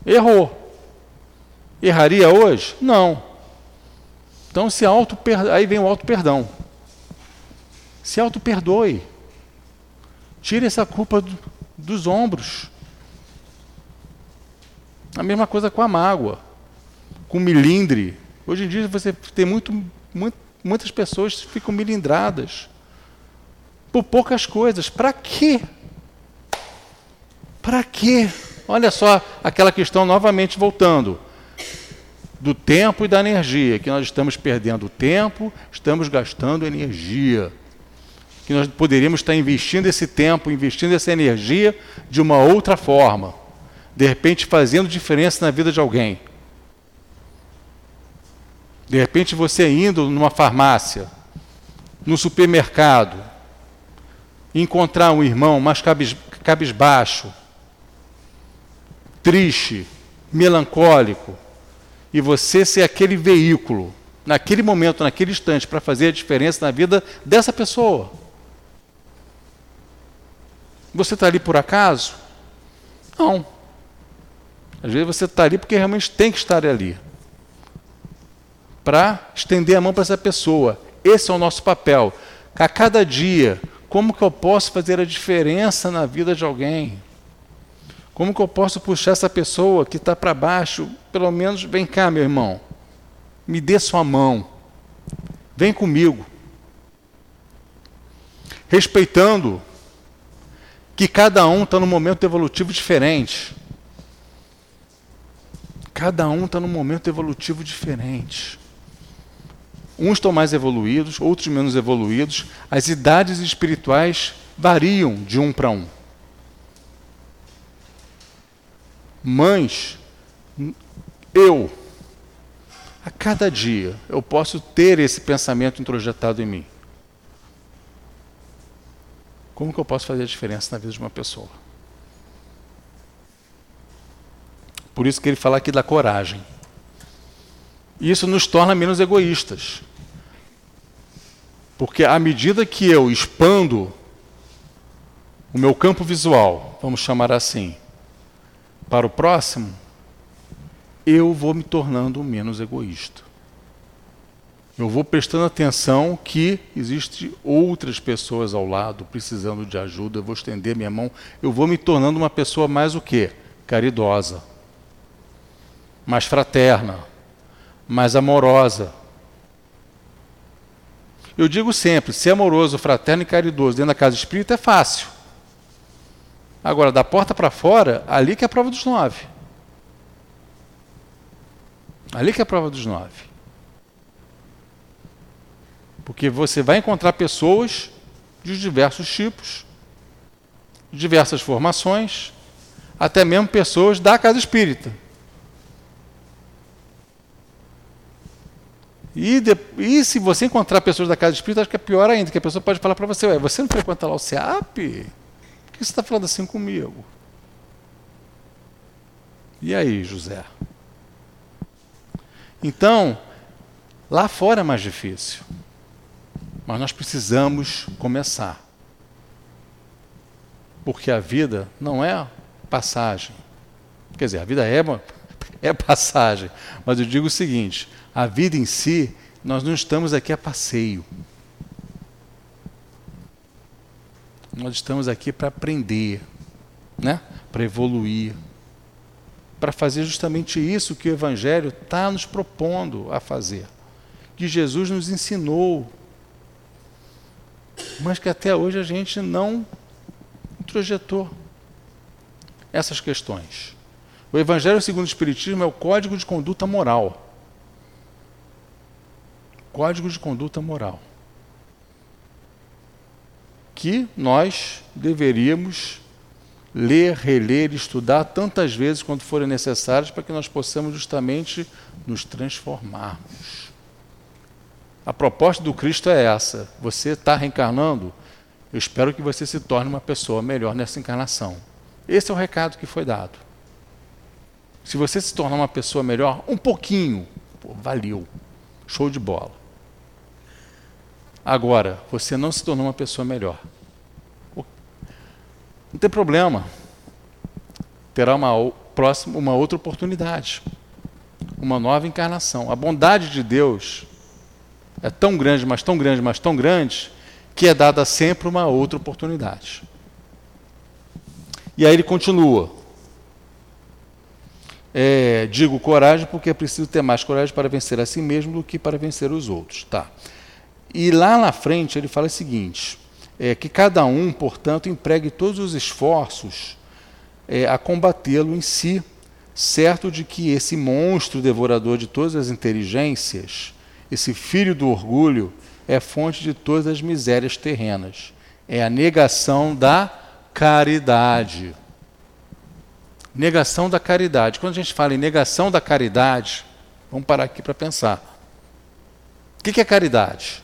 Errou. Erraria hoje? Não. Então se auto aí vem o auto perdão. Se auto perdoe. Tire essa culpa do, dos ombros. A mesma coisa com a mágoa, com milindre. Hoje em dia você tem muito, muito muitas pessoas ficam milindradas por poucas coisas. Para quê? Para quê? Olha só aquela questão novamente voltando do tempo e da energia, que nós estamos perdendo tempo, estamos gastando energia. Que nós poderíamos estar investindo esse tempo, investindo essa energia de uma outra forma. De repente fazendo diferença na vida de alguém. De repente você indo numa farmácia, no supermercado, encontrar um irmão mais cabis, cabisbaixo, triste, melancólico, e você ser aquele veículo, naquele momento, naquele instante, para fazer a diferença na vida dessa pessoa. Você está ali por acaso? Não. Às vezes você está ali porque realmente tem que estar ali. Para estender a mão para essa pessoa. Esse é o nosso papel. A cada dia, como que eu posso fazer a diferença na vida de alguém? Como que eu posso puxar essa pessoa que está para baixo? Pelo menos, vem cá, meu irmão. Me dê sua mão. Vem comigo. Respeitando que cada um está num momento evolutivo diferente. Cada um está num momento evolutivo diferente. Uns estão mais evoluídos, outros menos evoluídos. As idades espirituais variam de um para um. Mães, eu, a cada dia, eu posso ter esse pensamento introjetado em mim. Como que eu posso fazer a diferença na vida de uma pessoa? Por isso que ele fala aqui da coragem. Isso nos torna menos egoístas. Porque à medida que eu expando o meu campo visual, vamos chamar assim, para o próximo, eu vou me tornando menos egoísta. Eu vou prestando atenção que existem outras pessoas ao lado precisando de ajuda, eu vou estender minha mão, eu vou me tornando uma pessoa mais o quê? Caridosa, mais fraterna, mais amorosa. Eu digo sempre, ser amoroso, fraterno e caridoso dentro da casa espírita é fácil. Agora, da porta para fora, ali que é a prova dos nove. Ali que é a prova dos nove. Porque você vai encontrar pessoas de diversos tipos, diversas formações, até mesmo pessoas da casa espírita. E, de, e, se você encontrar pessoas da casa espírita, acho que é pior ainda, que a pessoa pode falar para você, Ué, você não frequenta lá o SEAP? Por que você está falando assim comigo? E aí, José? Então, lá fora é mais difícil. Mas nós precisamos começar. Porque a vida não é passagem. Quer dizer, a vida é, é passagem. Mas eu digo o seguinte: a vida em si, nós não estamos aqui a passeio. Nós estamos aqui para aprender, né? para evoluir, para fazer justamente isso que o Evangelho está nos propondo a fazer, que Jesus nos ensinou, mas que até hoje a gente não introjetou essas questões. O Evangelho segundo o Espiritismo é o código de conduta moral. Código de conduta moral. Que nós deveríamos ler, reler, estudar tantas vezes quanto forem necessárias para que nós possamos justamente nos transformarmos. A proposta do Cristo é essa: você está reencarnando, eu espero que você se torne uma pessoa melhor nessa encarnação. Esse é o recado que foi dado. Se você se tornar uma pessoa melhor, um pouquinho, pô, valeu, show de bola. Agora, você não se tornou uma pessoa melhor. Não tem problema. Terá uma, próxima, uma outra oportunidade. Uma nova encarnação. A bondade de Deus é tão grande, mas tão grande, mas tão grande, que é dada sempre uma outra oportunidade. E aí ele continua. É, digo coragem porque é preciso ter mais coragem para vencer a si mesmo do que para vencer os outros. Tá. E lá na frente ele fala o seguinte: é, que cada um, portanto, empregue todos os esforços é, a combatê-lo em si, certo de que esse monstro devorador de todas as inteligências, esse filho do orgulho, é fonte de todas as misérias terrenas. É a negação da caridade. Negação da caridade. Quando a gente fala em negação da caridade, vamos parar aqui para pensar. O que é caridade?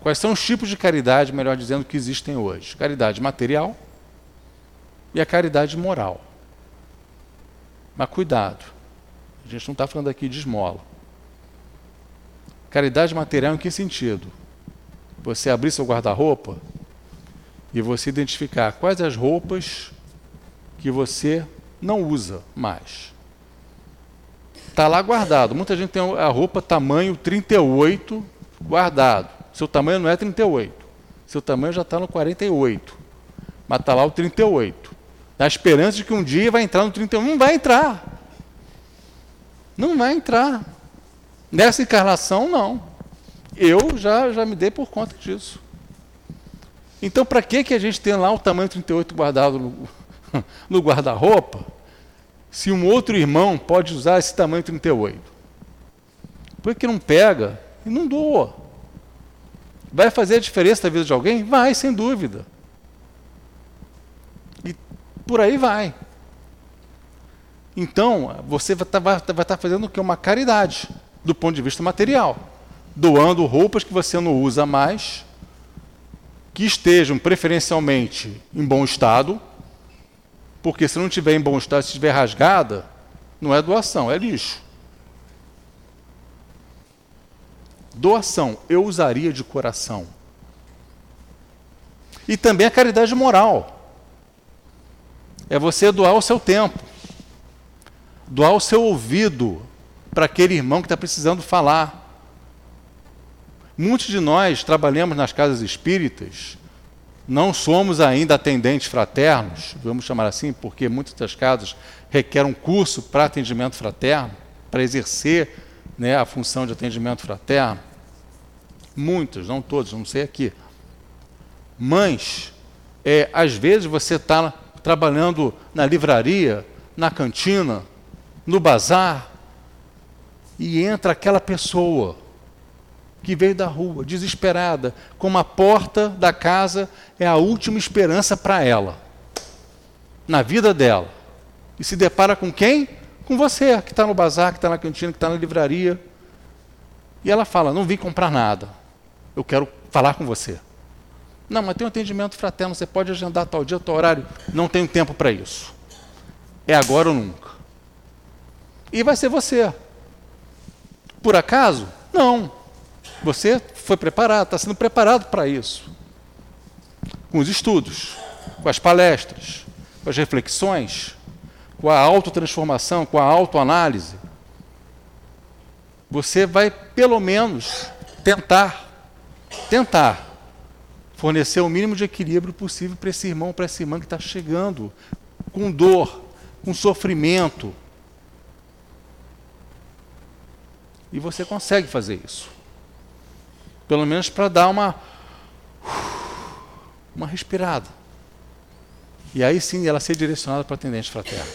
Quais são os tipos de caridade, melhor dizendo, que existem hoje? Caridade material e a caridade moral. Mas cuidado, a gente não está falando aqui de esmola. Caridade material em que sentido? Você abrir seu guarda-roupa e você identificar quais as roupas que você não usa mais. Está lá guardado. Muita gente tem a roupa tamanho 38 guardado. Seu tamanho não é 38. Seu tamanho já está no 48. Mas está lá o 38. Na esperança de que um dia vai entrar no 31. Não vai entrar. Não vai entrar. Nessa encarnação, não. Eu já, já me dei por conta disso. Então, para que, que a gente tem lá o tamanho 38 guardado no, [laughs] no guarda-roupa, se um outro irmão pode usar esse tamanho 38? Por que não pega e não doa? Vai fazer a diferença na vida de alguém? Vai, sem dúvida. E por aí vai. Então, você vai estar, tá, tá fazendo o que? Uma caridade, do ponto de vista material. Doando roupas que você não usa mais, que estejam preferencialmente em bom estado, porque se não tiver em bom estado, se estiver rasgada, não é doação, é lixo. Doação, eu usaria de coração. E também a caridade moral. É você doar o seu tempo, doar o seu ouvido para aquele irmão que está precisando falar. Muitos de nós trabalhamos nas casas espíritas, não somos ainda atendentes fraternos, vamos chamar assim, porque muitas das casas requerem um curso para atendimento fraterno, para exercer né, a função de atendimento fraterno muitas, não todas, não sei aqui. Mães, é, às vezes você está trabalhando na livraria, na cantina, no bazar e entra aquela pessoa que veio da rua, desesperada, como a porta da casa é a última esperança para ela, na vida dela. E se depara com quem? Com você, que está no bazar, que está na cantina, que está na livraria. E ela fala: Não vim comprar nada, eu quero falar com você. Não, mas tem um atendimento fraterno, você pode agendar tal dia, tal horário. Não tenho tempo para isso. É agora ou nunca. E vai ser você. Por acaso? Não. Você foi preparado, está sendo preparado para isso. Com os estudos, com as palestras, com as reflexões, com a autotransformação, com a autoanálise. Você vai, pelo menos, tentar, tentar fornecer o mínimo de equilíbrio possível para esse irmão, para essa irmã que está chegando, com dor, com sofrimento. E você consegue fazer isso. Pelo menos para dar uma uma respirada. E aí sim ela ser direcionada para o atendente fraterno.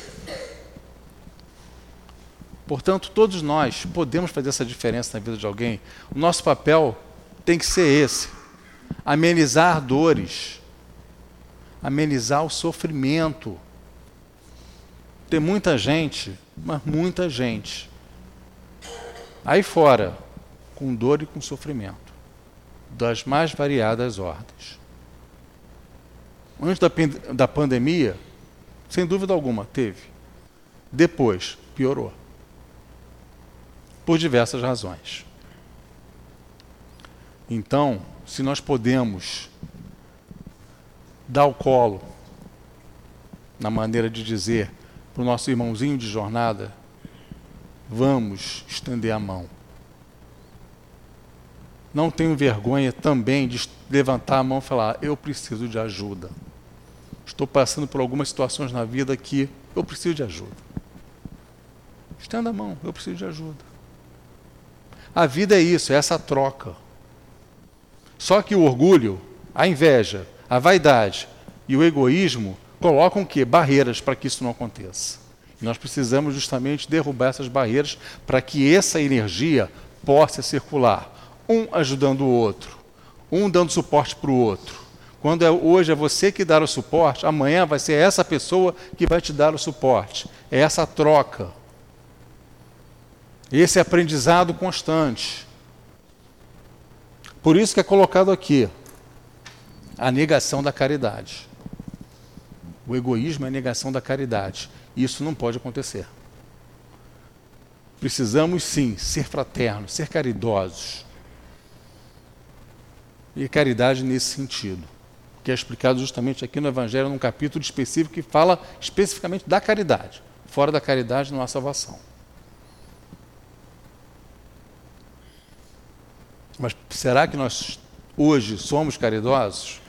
Portanto, todos nós podemos fazer essa diferença na vida de alguém. O nosso papel tem que ser esse: amenizar dores, amenizar o sofrimento. Tem muita gente, mas muita gente, aí fora, com dor e com sofrimento das mais variadas ordens. Antes da, da pandemia, sem dúvida alguma, teve. Depois, piorou. Por diversas razões. Então, se nós podemos dar o colo, na maneira de dizer, para o nosso irmãozinho de jornada, vamos estender a mão. Não tenho vergonha também de levantar a mão e falar: eu preciso de ajuda. Estou passando por algumas situações na vida que eu preciso de ajuda. Estenda a mão, eu preciso de ajuda. A vida é isso, é essa troca. Só que o orgulho, a inveja, a vaidade e o egoísmo colocam o quê? Barreiras para que isso não aconteça. E nós precisamos justamente derrubar essas barreiras para que essa energia possa circular um ajudando o outro, um dando suporte para o outro. Quando é, hoje é você que dá o suporte, amanhã vai ser essa pessoa que vai te dar o suporte. É essa troca. Esse aprendizado constante. Por isso que é colocado aqui a negação da caridade. O egoísmo é a negação da caridade. Isso não pode acontecer. Precisamos sim ser fraternos, ser caridosos e caridade nesse sentido, que é explicado justamente aqui no Evangelho, num capítulo específico que fala especificamente da caridade. Fora da caridade não há salvação. Mas será que nós hoje somos caridosos?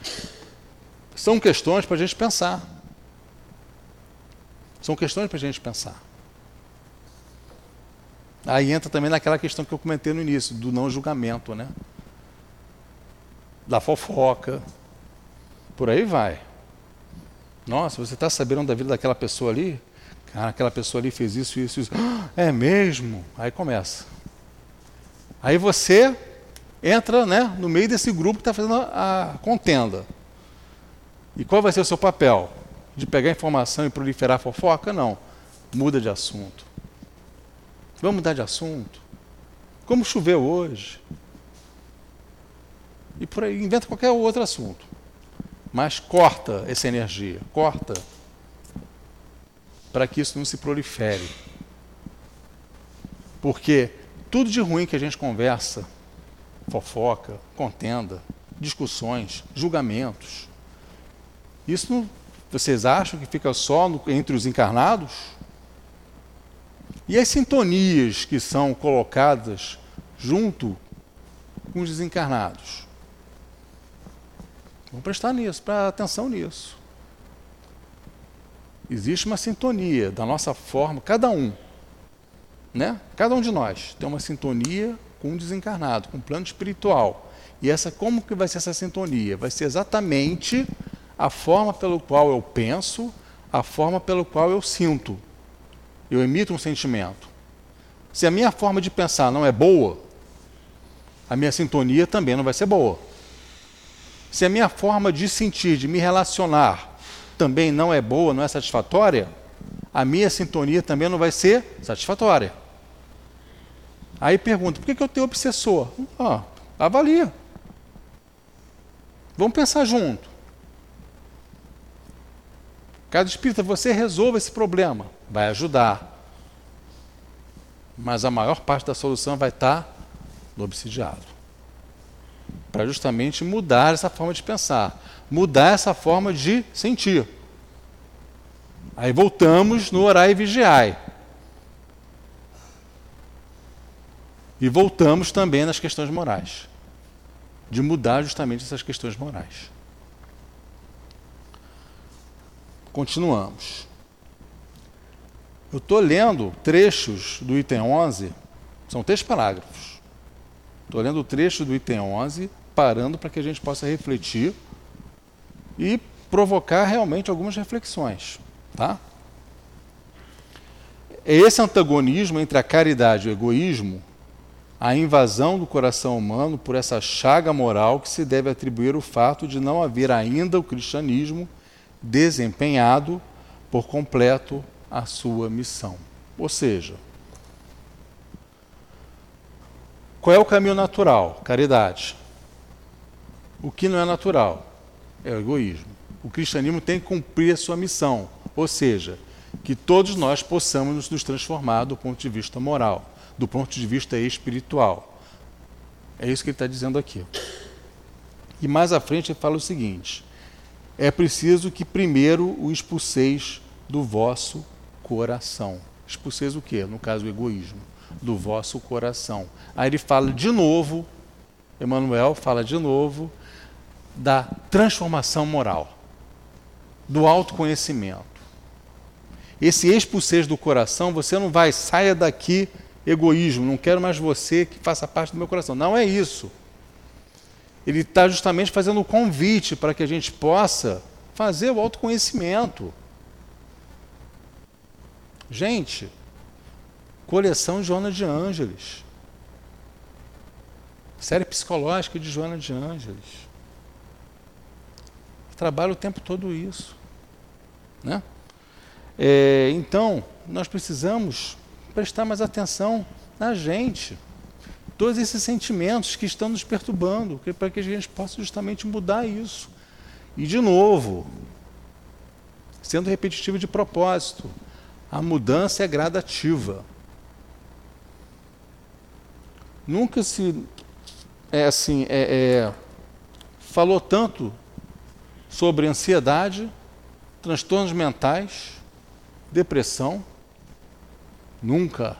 São questões para a gente pensar. São questões para a gente pensar. Aí entra também naquela questão que eu comentei no início, do não julgamento, né? Da fofoca, por aí vai. Nossa, você está sabendo da vida daquela pessoa ali? Cara, aquela pessoa ali fez isso, isso, isso. Ah, [gasps] é mesmo? Aí começa. Aí você entra né, no meio desse grupo que está fazendo a contenda. E qual vai ser o seu papel? De pegar informação e proliferar fofoca? Não. Muda de assunto. Vamos mudar de assunto. Como choveu hoje? E por aí inventa qualquer outro assunto. Mas corta essa energia, corta para que isso não se prolifere. Porque tudo de ruim que a gente conversa, fofoca, contenda, discussões, julgamentos, isso não, vocês acham que fica só no, entre os encarnados? E as sintonias que são colocadas junto com os desencarnados? Vamos prestar nisso, prestar atenção nisso. Existe uma sintonia da nossa forma, cada um, né? Cada um de nós tem uma sintonia com um desencarnado, com um plano espiritual. E essa como que vai ser essa sintonia? Vai ser exatamente a forma pelo qual eu penso, a forma pelo qual eu sinto. eu emito um sentimento. Se a minha forma de pensar não é boa, a minha sintonia também não vai ser boa. Se a minha forma de sentir, de me relacionar, também não é boa, não é satisfatória, a minha sintonia também não vai ser satisfatória. Aí pergunta, por que, que eu tenho obsessor? Ah, avalia. Vamos pensar junto. Cada espírita, você resolva esse problema. Vai ajudar. Mas a maior parte da solução vai estar no obsidiado. Para justamente mudar essa forma de pensar, mudar essa forma de sentir. Aí voltamos no orar e vigiai. E voltamos também nas questões morais. De mudar justamente essas questões morais. Continuamos. Eu estou lendo trechos do item 11, são três parágrafos. Estou lendo o trecho do item 11, parando para que a gente possa refletir e provocar realmente algumas reflexões. Tá? Esse antagonismo entre a caridade e o egoísmo, a invasão do coração humano por essa chaga moral que se deve atribuir o fato de não haver ainda o cristianismo desempenhado por completo a sua missão. Ou seja, qual é o caminho natural? Caridade. O que não é natural é o egoísmo. O cristianismo tem que cumprir a sua missão, ou seja, que todos nós possamos nos transformar do ponto de vista moral, do ponto de vista espiritual. É isso que ele está dizendo aqui. E mais à frente ele fala o seguinte: é preciso que primeiro o expulseis do vosso coração. Expulseis o quê? No caso, o egoísmo. Do vosso coração. Aí ele fala de novo, Emmanuel fala de novo, da transformação moral, do autoconhecimento. Esse expulseis do coração, você não vai, saia daqui, egoísmo, não quero mais você que faça parte do meu coração. Não é isso ele está justamente fazendo o um convite para que a gente possa fazer o autoconhecimento. Gente, coleção Joana de Ângeles. Série psicológica de Joana de Ângeles. Trabalha o tempo todo isso. Né? É, então, nós precisamos prestar mais atenção na gente todos esses sentimentos que estão nos perturbando, para que a gente possa justamente mudar isso. E, de novo, sendo repetitivo de propósito, a mudança é gradativa. Nunca se é assim, é, é, falou tanto sobre ansiedade, transtornos mentais, depressão. Nunca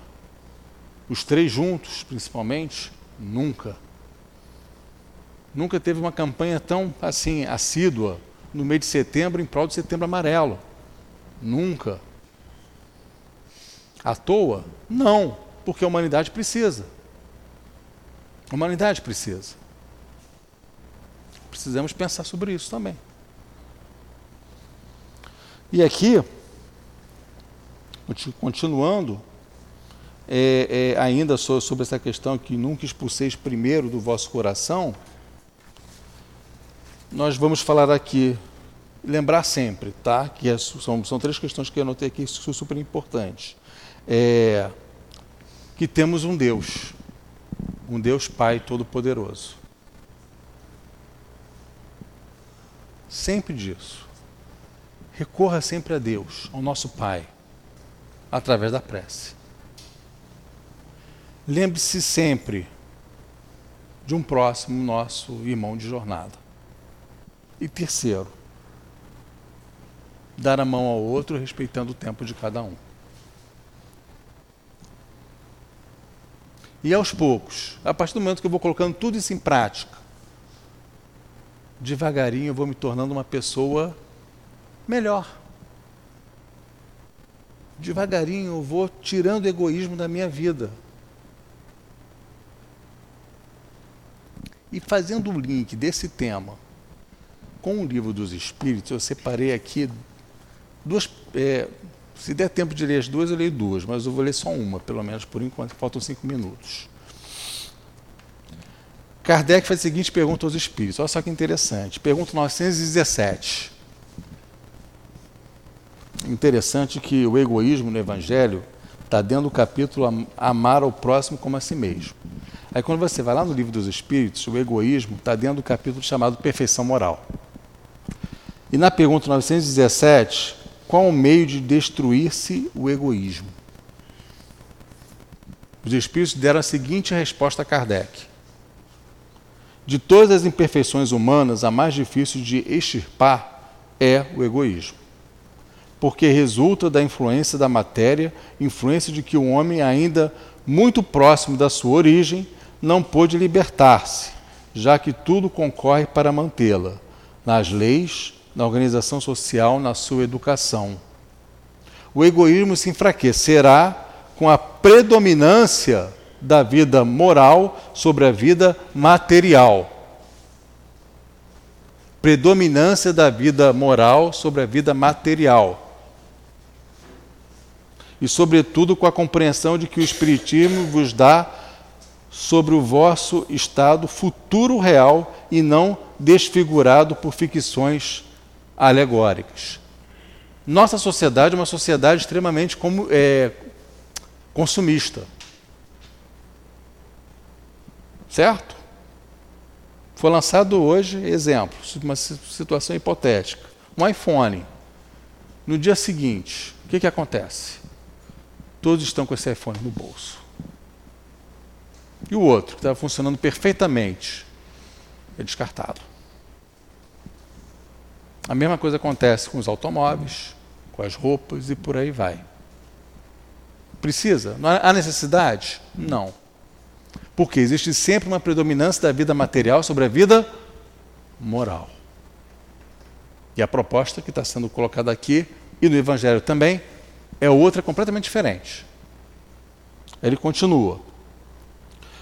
os três juntos, principalmente, nunca. Nunca teve uma campanha tão assim assídua no mês de setembro em prol do setembro amarelo. Nunca. À toa? Não, porque a humanidade precisa. A humanidade precisa. Precisamos pensar sobre isso também. E aqui, continuando, é, é, ainda sobre essa questão que nunca expulseis primeiro do vosso coração, nós vamos falar aqui, lembrar sempre, tá? Que é, são, são três questões que eu anotei aqui que são super importantes. É, que temos um Deus, um Deus Pai Todo-Poderoso. Sempre disso. Recorra sempre a Deus, ao nosso Pai, através da prece. Lembre-se sempre de um próximo nosso irmão de jornada. E terceiro, dar a mão ao outro respeitando o tempo de cada um. E aos poucos, a partir do momento que eu vou colocando tudo isso em prática, devagarinho eu vou me tornando uma pessoa melhor. Devagarinho eu vou tirando o egoísmo da minha vida. E fazendo o link desse tema com o livro dos Espíritos, eu separei aqui duas, é, Se der tempo de ler as duas, eu leio duas, mas eu vou ler só uma, pelo menos por enquanto, faltam cinco minutos. Kardec faz a seguinte pergunta aos espíritos, olha só que interessante. Pergunta 917. Interessante que o egoísmo no Evangelho está dentro do capítulo Amar ao próximo como a si mesmo. Aí quando você vai lá no livro dos Espíritos, o egoísmo está dentro do capítulo chamado Perfeição Moral. E na pergunta 917, qual o meio de destruir-se o egoísmo? Os Espíritos deram a seguinte resposta a Kardec. De todas as imperfeições humanas, a mais difícil de extirpar é o egoísmo. Porque resulta da influência da matéria, influência de que o homem, ainda muito próximo da sua origem, não pôde libertar-se, já que tudo concorre para mantê-la, nas leis, na organização social, na sua educação. O egoísmo se enfraquecerá com a predominância da vida moral sobre a vida material. Predominância da vida moral sobre a vida material. E, sobretudo, com a compreensão de que o Espiritismo vos dá sobre o vosso estado futuro real e não desfigurado por ficções alegóricas. Nossa sociedade é uma sociedade extremamente como, é, consumista. Certo? Foi lançado hoje, exemplo, uma situação hipotética, um iPhone. No dia seguinte, o que, que acontece? Todos estão com esse iPhone no bolso. E o outro, que estava funcionando perfeitamente, é descartado. A mesma coisa acontece com os automóveis, com as roupas e por aí vai. Precisa? Há necessidade? Não. Porque existe sempre uma predominância da vida material sobre a vida moral. E a proposta que está sendo colocada aqui, e no Evangelho também, é outra completamente diferente. Ele continua.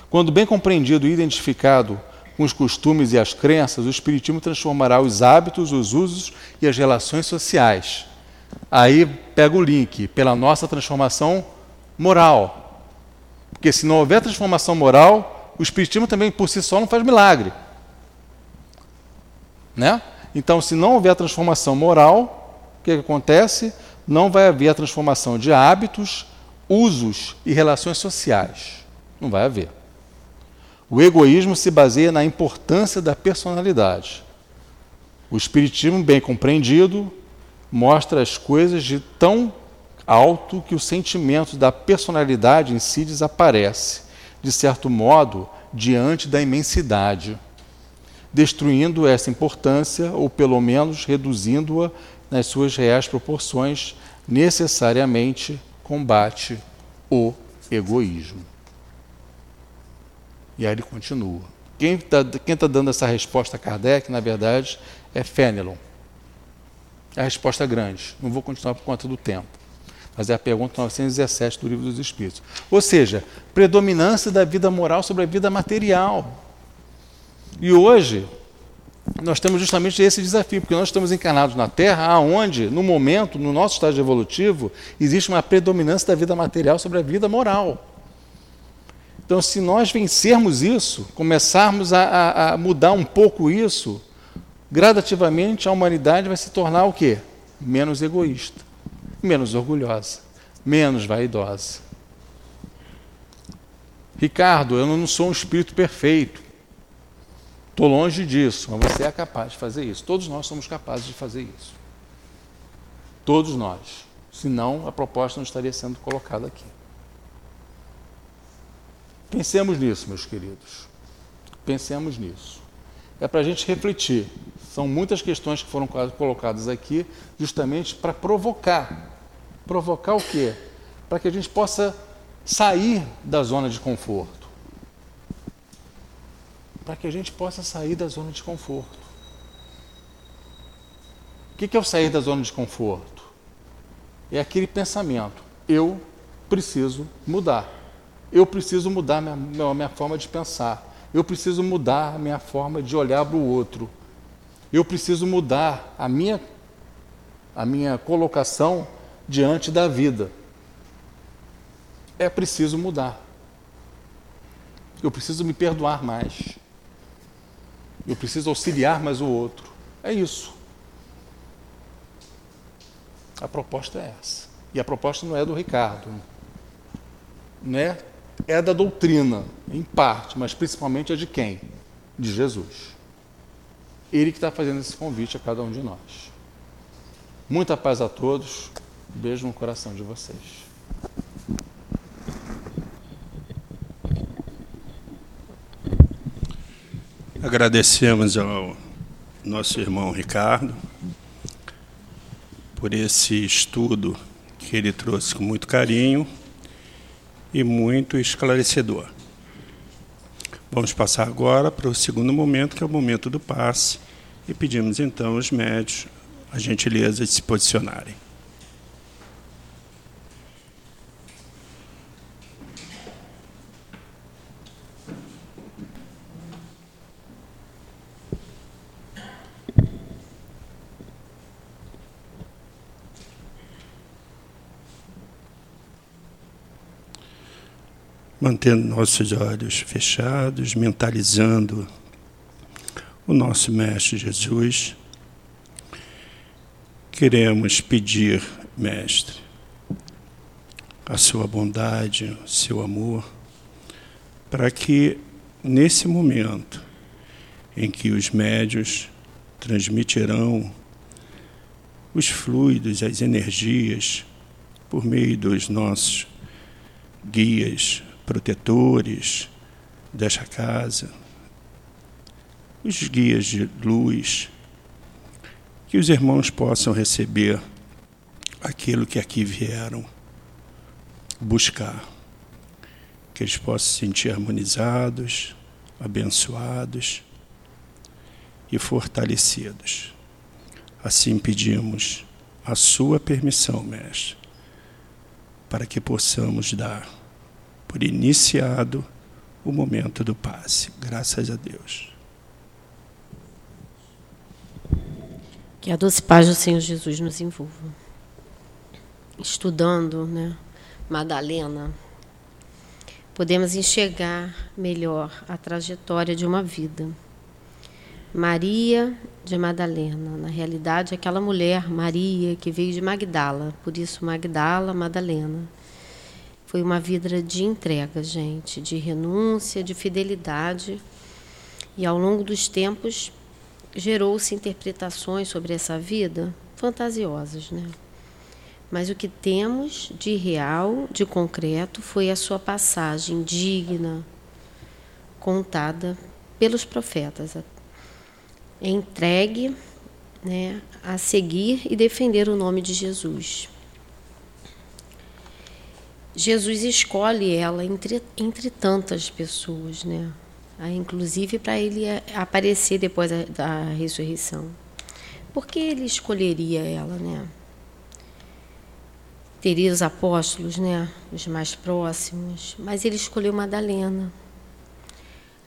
Quando bem compreendido e identificado com os costumes e as crenças, o Espiritismo transformará os hábitos, os usos e as relações sociais. Aí pega o link, pela nossa transformação moral. Porque se não houver transformação moral, o Espiritismo também por si só não faz milagre. Né? Então, se não houver transformação moral, o que, que acontece? Não vai haver a transformação de hábitos, usos e relações sociais. Não vai haver. O egoísmo se baseia na importância da personalidade. O Espiritismo, bem compreendido, mostra as coisas de tão alto que o sentimento da personalidade em si desaparece, de certo modo, diante da imensidade, destruindo essa importância ou pelo menos reduzindo-a nas suas reais proporções, necessariamente combate o egoísmo. E aí ele continua. Quem está tá dando essa resposta a Kardec, na verdade, é Fenelon. É a resposta grande. Não vou continuar por conta do tempo. Mas é a pergunta 917 do Livro dos Espíritos. Ou seja, predominância da vida moral sobre a vida material. E hoje, nós temos justamente esse desafio, porque nós estamos encarnados na Terra, aonde, no momento, no nosso estágio evolutivo, existe uma predominância da vida material sobre a vida moral. Então, se nós vencermos isso, começarmos a, a, a mudar um pouco isso, gradativamente a humanidade vai se tornar o quê? Menos egoísta, menos orgulhosa, menos vaidosa. Ricardo, eu não sou um espírito perfeito. Estou longe disso, mas você é capaz de fazer isso. Todos nós somos capazes de fazer isso. Todos nós. Senão, a proposta não estaria sendo colocada aqui. Pensemos nisso, meus queridos. Pensemos nisso. É para a gente refletir. São muitas questões que foram colocadas aqui justamente para provocar. Provocar o quê? Para que a gente possa sair da zona de conforto. Para que a gente possa sair da zona de conforto. O que é o sair da zona de conforto? É aquele pensamento: eu preciso mudar. Eu preciso mudar minha, minha forma de pensar. Eu preciso mudar a minha forma de olhar para o outro. Eu preciso mudar a minha, a minha colocação diante da vida. É preciso mudar. Eu preciso me perdoar mais. Eu preciso auxiliar mais o outro. É isso. A proposta é essa. E a proposta não é do Ricardo. Né? É da doutrina, em parte, mas principalmente é de quem? De Jesus. Ele que está fazendo esse convite a cada um de nós. Muita paz a todos. Beijo no coração de vocês. Agradecemos ao nosso irmão Ricardo por esse estudo que ele trouxe com muito carinho e muito esclarecedor. Vamos passar agora para o segundo momento, que é o momento do passe, e pedimos então aos médios a gentileza de se posicionarem. Mantendo nossos olhos fechados, mentalizando o nosso Mestre Jesus, queremos pedir, Mestre, a sua bondade, o seu amor, para que nesse momento em que os médios transmitirão os fluidos, as energias, por meio dos nossos guias, protetores desta casa, os guias de luz, que os irmãos possam receber aquilo que aqui vieram buscar, que eles possam se sentir harmonizados, abençoados e fortalecidos. Assim pedimos a sua permissão, mestre, para que possamos dar por iniciado o momento do passe. Graças a Deus. Que a doce paz do Senhor Jesus nos envolva. Estudando, né, Madalena, podemos enxergar melhor a trajetória de uma vida. Maria de Madalena, na realidade, aquela mulher, Maria, que veio de Magdala, por isso Magdala, Madalena foi uma vida de entrega, gente, de renúncia, de fidelidade. E ao longo dos tempos gerou-se interpretações sobre essa vida fantasiosas, né? Mas o que temos de real, de concreto, foi a sua passagem digna, contada pelos profetas, entregue né, a seguir e defender o nome de Jesus. Jesus escolhe ela entre, entre tantas pessoas, né? Ah, inclusive para ele aparecer depois da, da ressurreição. Por que ele escolheria ela, né? Teria os apóstolos, né? Os mais próximos, mas ele escolheu Madalena.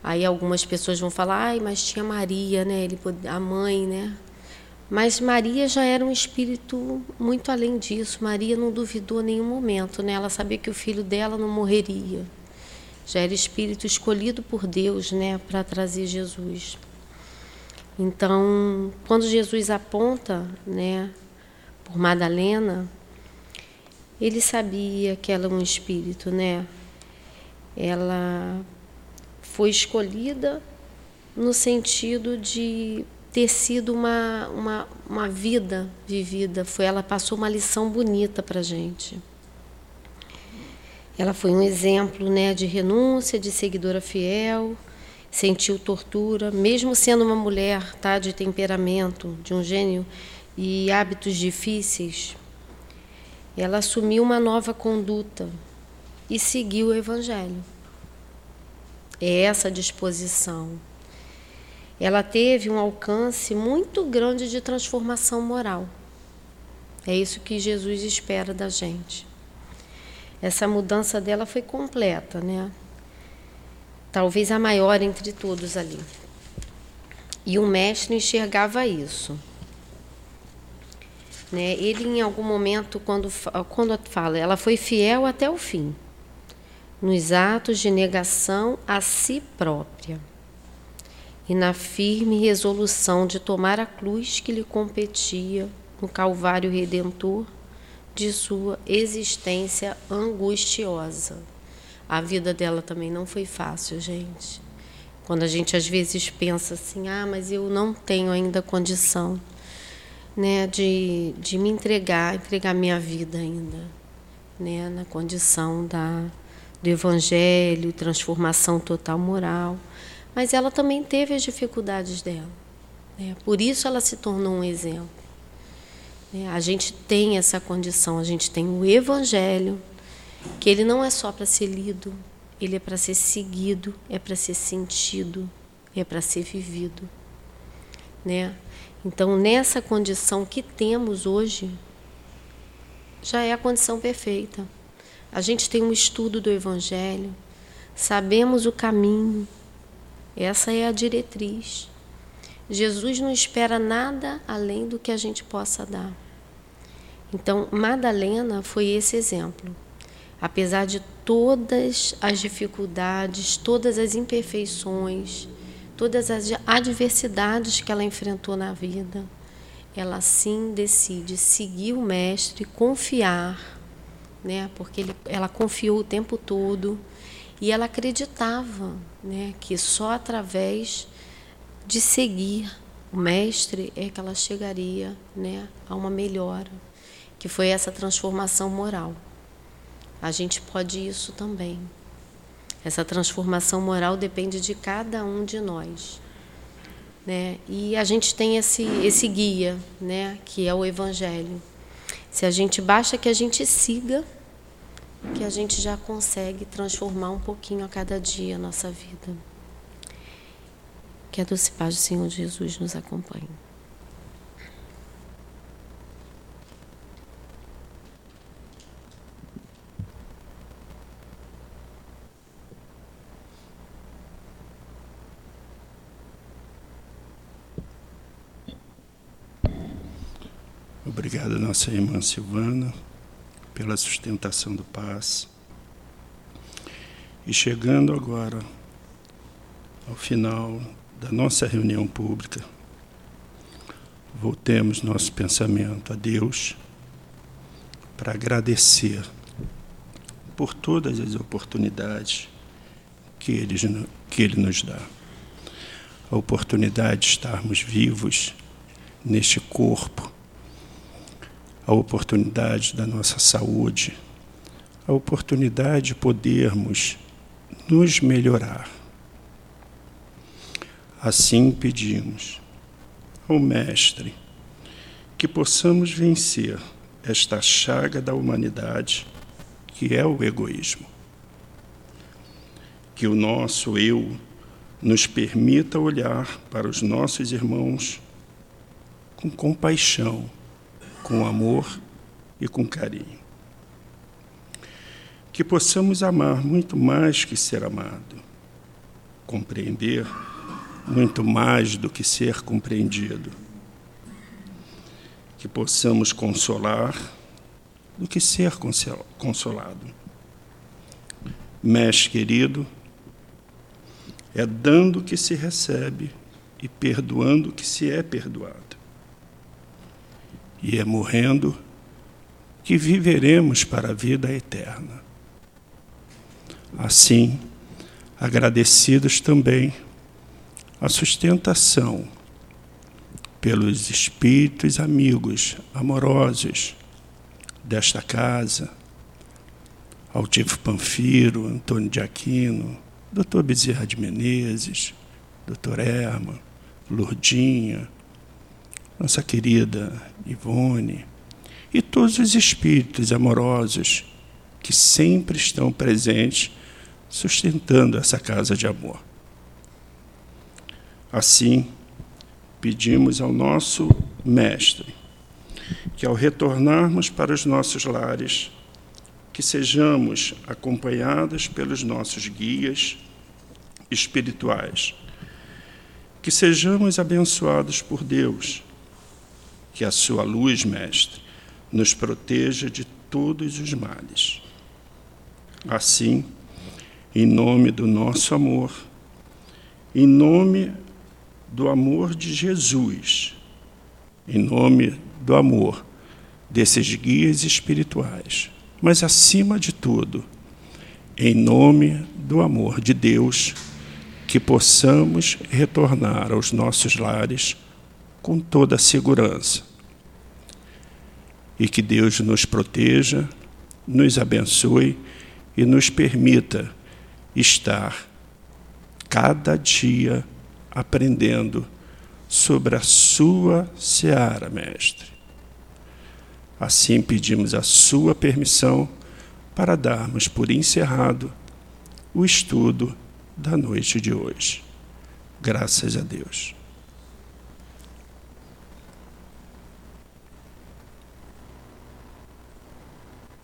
Aí algumas pessoas vão falar, ai, mas tinha Maria, né? Ele, a mãe, né? Mas Maria já era um espírito muito além disso. Maria não duvidou nenhum momento, né? Ela sabia que o filho dela não morreria. Já era espírito escolhido por Deus, né, para trazer Jesus. Então, quando Jesus aponta, né, por Madalena, ele sabia que ela é um espírito, né? Ela foi escolhida no sentido de ter sido uma, uma, uma vida vivida. Foi, ela passou uma lição bonita para a gente. Ela foi um exemplo né, de renúncia, de seguidora fiel, sentiu tortura, mesmo sendo uma mulher tá, de temperamento, de um gênio e hábitos difíceis. Ela assumiu uma nova conduta e seguiu o Evangelho. É essa disposição ela teve um alcance muito grande de transformação moral. É isso que Jesus espera da gente. Essa mudança dela foi completa, né? Talvez a maior entre todos ali. E o mestre enxergava isso. Né? Ele, em algum momento, quando, quando fala, ela foi fiel até o fim, nos atos de negação a si própria e na firme resolução de tomar a cruz que lhe competia no Calvário Redentor de sua existência angustiosa. A vida dela também não foi fácil, gente. Quando a gente às vezes pensa assim, ah, mas eu não tenho ainda condição né, de, de me entregar, entregar minha vida ainda, né, na condição da, do evangelho, transformação total moral. Mas ela também teve as dificuldades dela. Né? Por isso ela se tornou um exemplo. Né? A gente tem essa condição, a gente tem o evangelho, que ele não é só para ser lido, ele é para ser seguido, é para ser sentido, é para ser vivido. Né? Então, nessa condição que temos hoje, já é a condição perfeita. A gente tem um estudo do Evangelho, sabemos o caminho, essa é a diretriz. Jesus não espera nada além do que a gente possa dar. Então, Madalena foi esse exemplo. Apesar de todas as dificuldades, todas as imperfeições, todas as adversidades que ela enfrentou na vida, ela sim decide seguir o mestre, confiar, né? Porque ele, ela confiou o tempo todo e ela acreditava, né, que só através de seguir o mestre é que ela chegaria, né, a uma melhora, que foi essa transformação moral. A gente pode isso também. Essa transformação moral depende de cada um de nós. Né? E a gente tem esse, esse guia, né? que é o Evangelho. Se a gente basta que a gente siga, que a gente já consegue transformar um pouquinho a cada dia a nossa vida. Que a doce paz do Senhor Jesus nos acompanhe. Obrigado, nossa irmã Silvana, pela sustentação do paz. E chegando agora ao final da nossa reunião pública, voltemos nosso pensamento a Deus para agradecer por todas as oportunidades que ele, que ele nos dá. A oportunidade de estarmos vivos neste corpo a oportunidade da nossa saúde, a oportunidade de podermos nos melhorar. Assim pedimos ao Mestre que possamos vencer esta chaga da humanidade que é o egoísmo. Que o nosso eu nos permita olhar para os nossos irmãos com compaixão com amor e com carinho. Que possamos amar muito mais que ser amado, compreender muito mais do que ser compreendido. Que possamos consolar do que ser consolado. Mestre querido, é dando que se recebe e perdoando que se é perdoado e é morrendo que viveremos para a vida eterna. Assim, agradecidos também a sustentação pelos espíritos amigos amorosos desta casa, Altivo Panfiro, Antônio de Aquino, Dr. Bezerra de Menezes, Dr. Erma, Lourdinha, nossa querida Ivone, e todos os espíritos amorosos que sempre estão presentes sustentando essa casa de amor. Assim, pedimos ao nosso Mestre que, ao retornarmos para os nossos lares, que sejamos acompanhados pelos nossos guias espirituais, que sejamos abençoados por Deus que a sua luz, Mestre, nos proteja de todos os males. Assim, em nome do nosso amor, em nome do amor de Jesus, em nome do amor desses guias espirituais, mas acima de tudo, em nome do amor de Deus, que possamos retornar aos nossos lares com toda a segurança. E que Deus nos proteja, nos abençoe e nos permita estar cada dia aprendendo sobre a sua seara, mestre. Assim pedimos a sua permissão para darmos por encerrado o estudo da noite de hoje. Graças a Deus.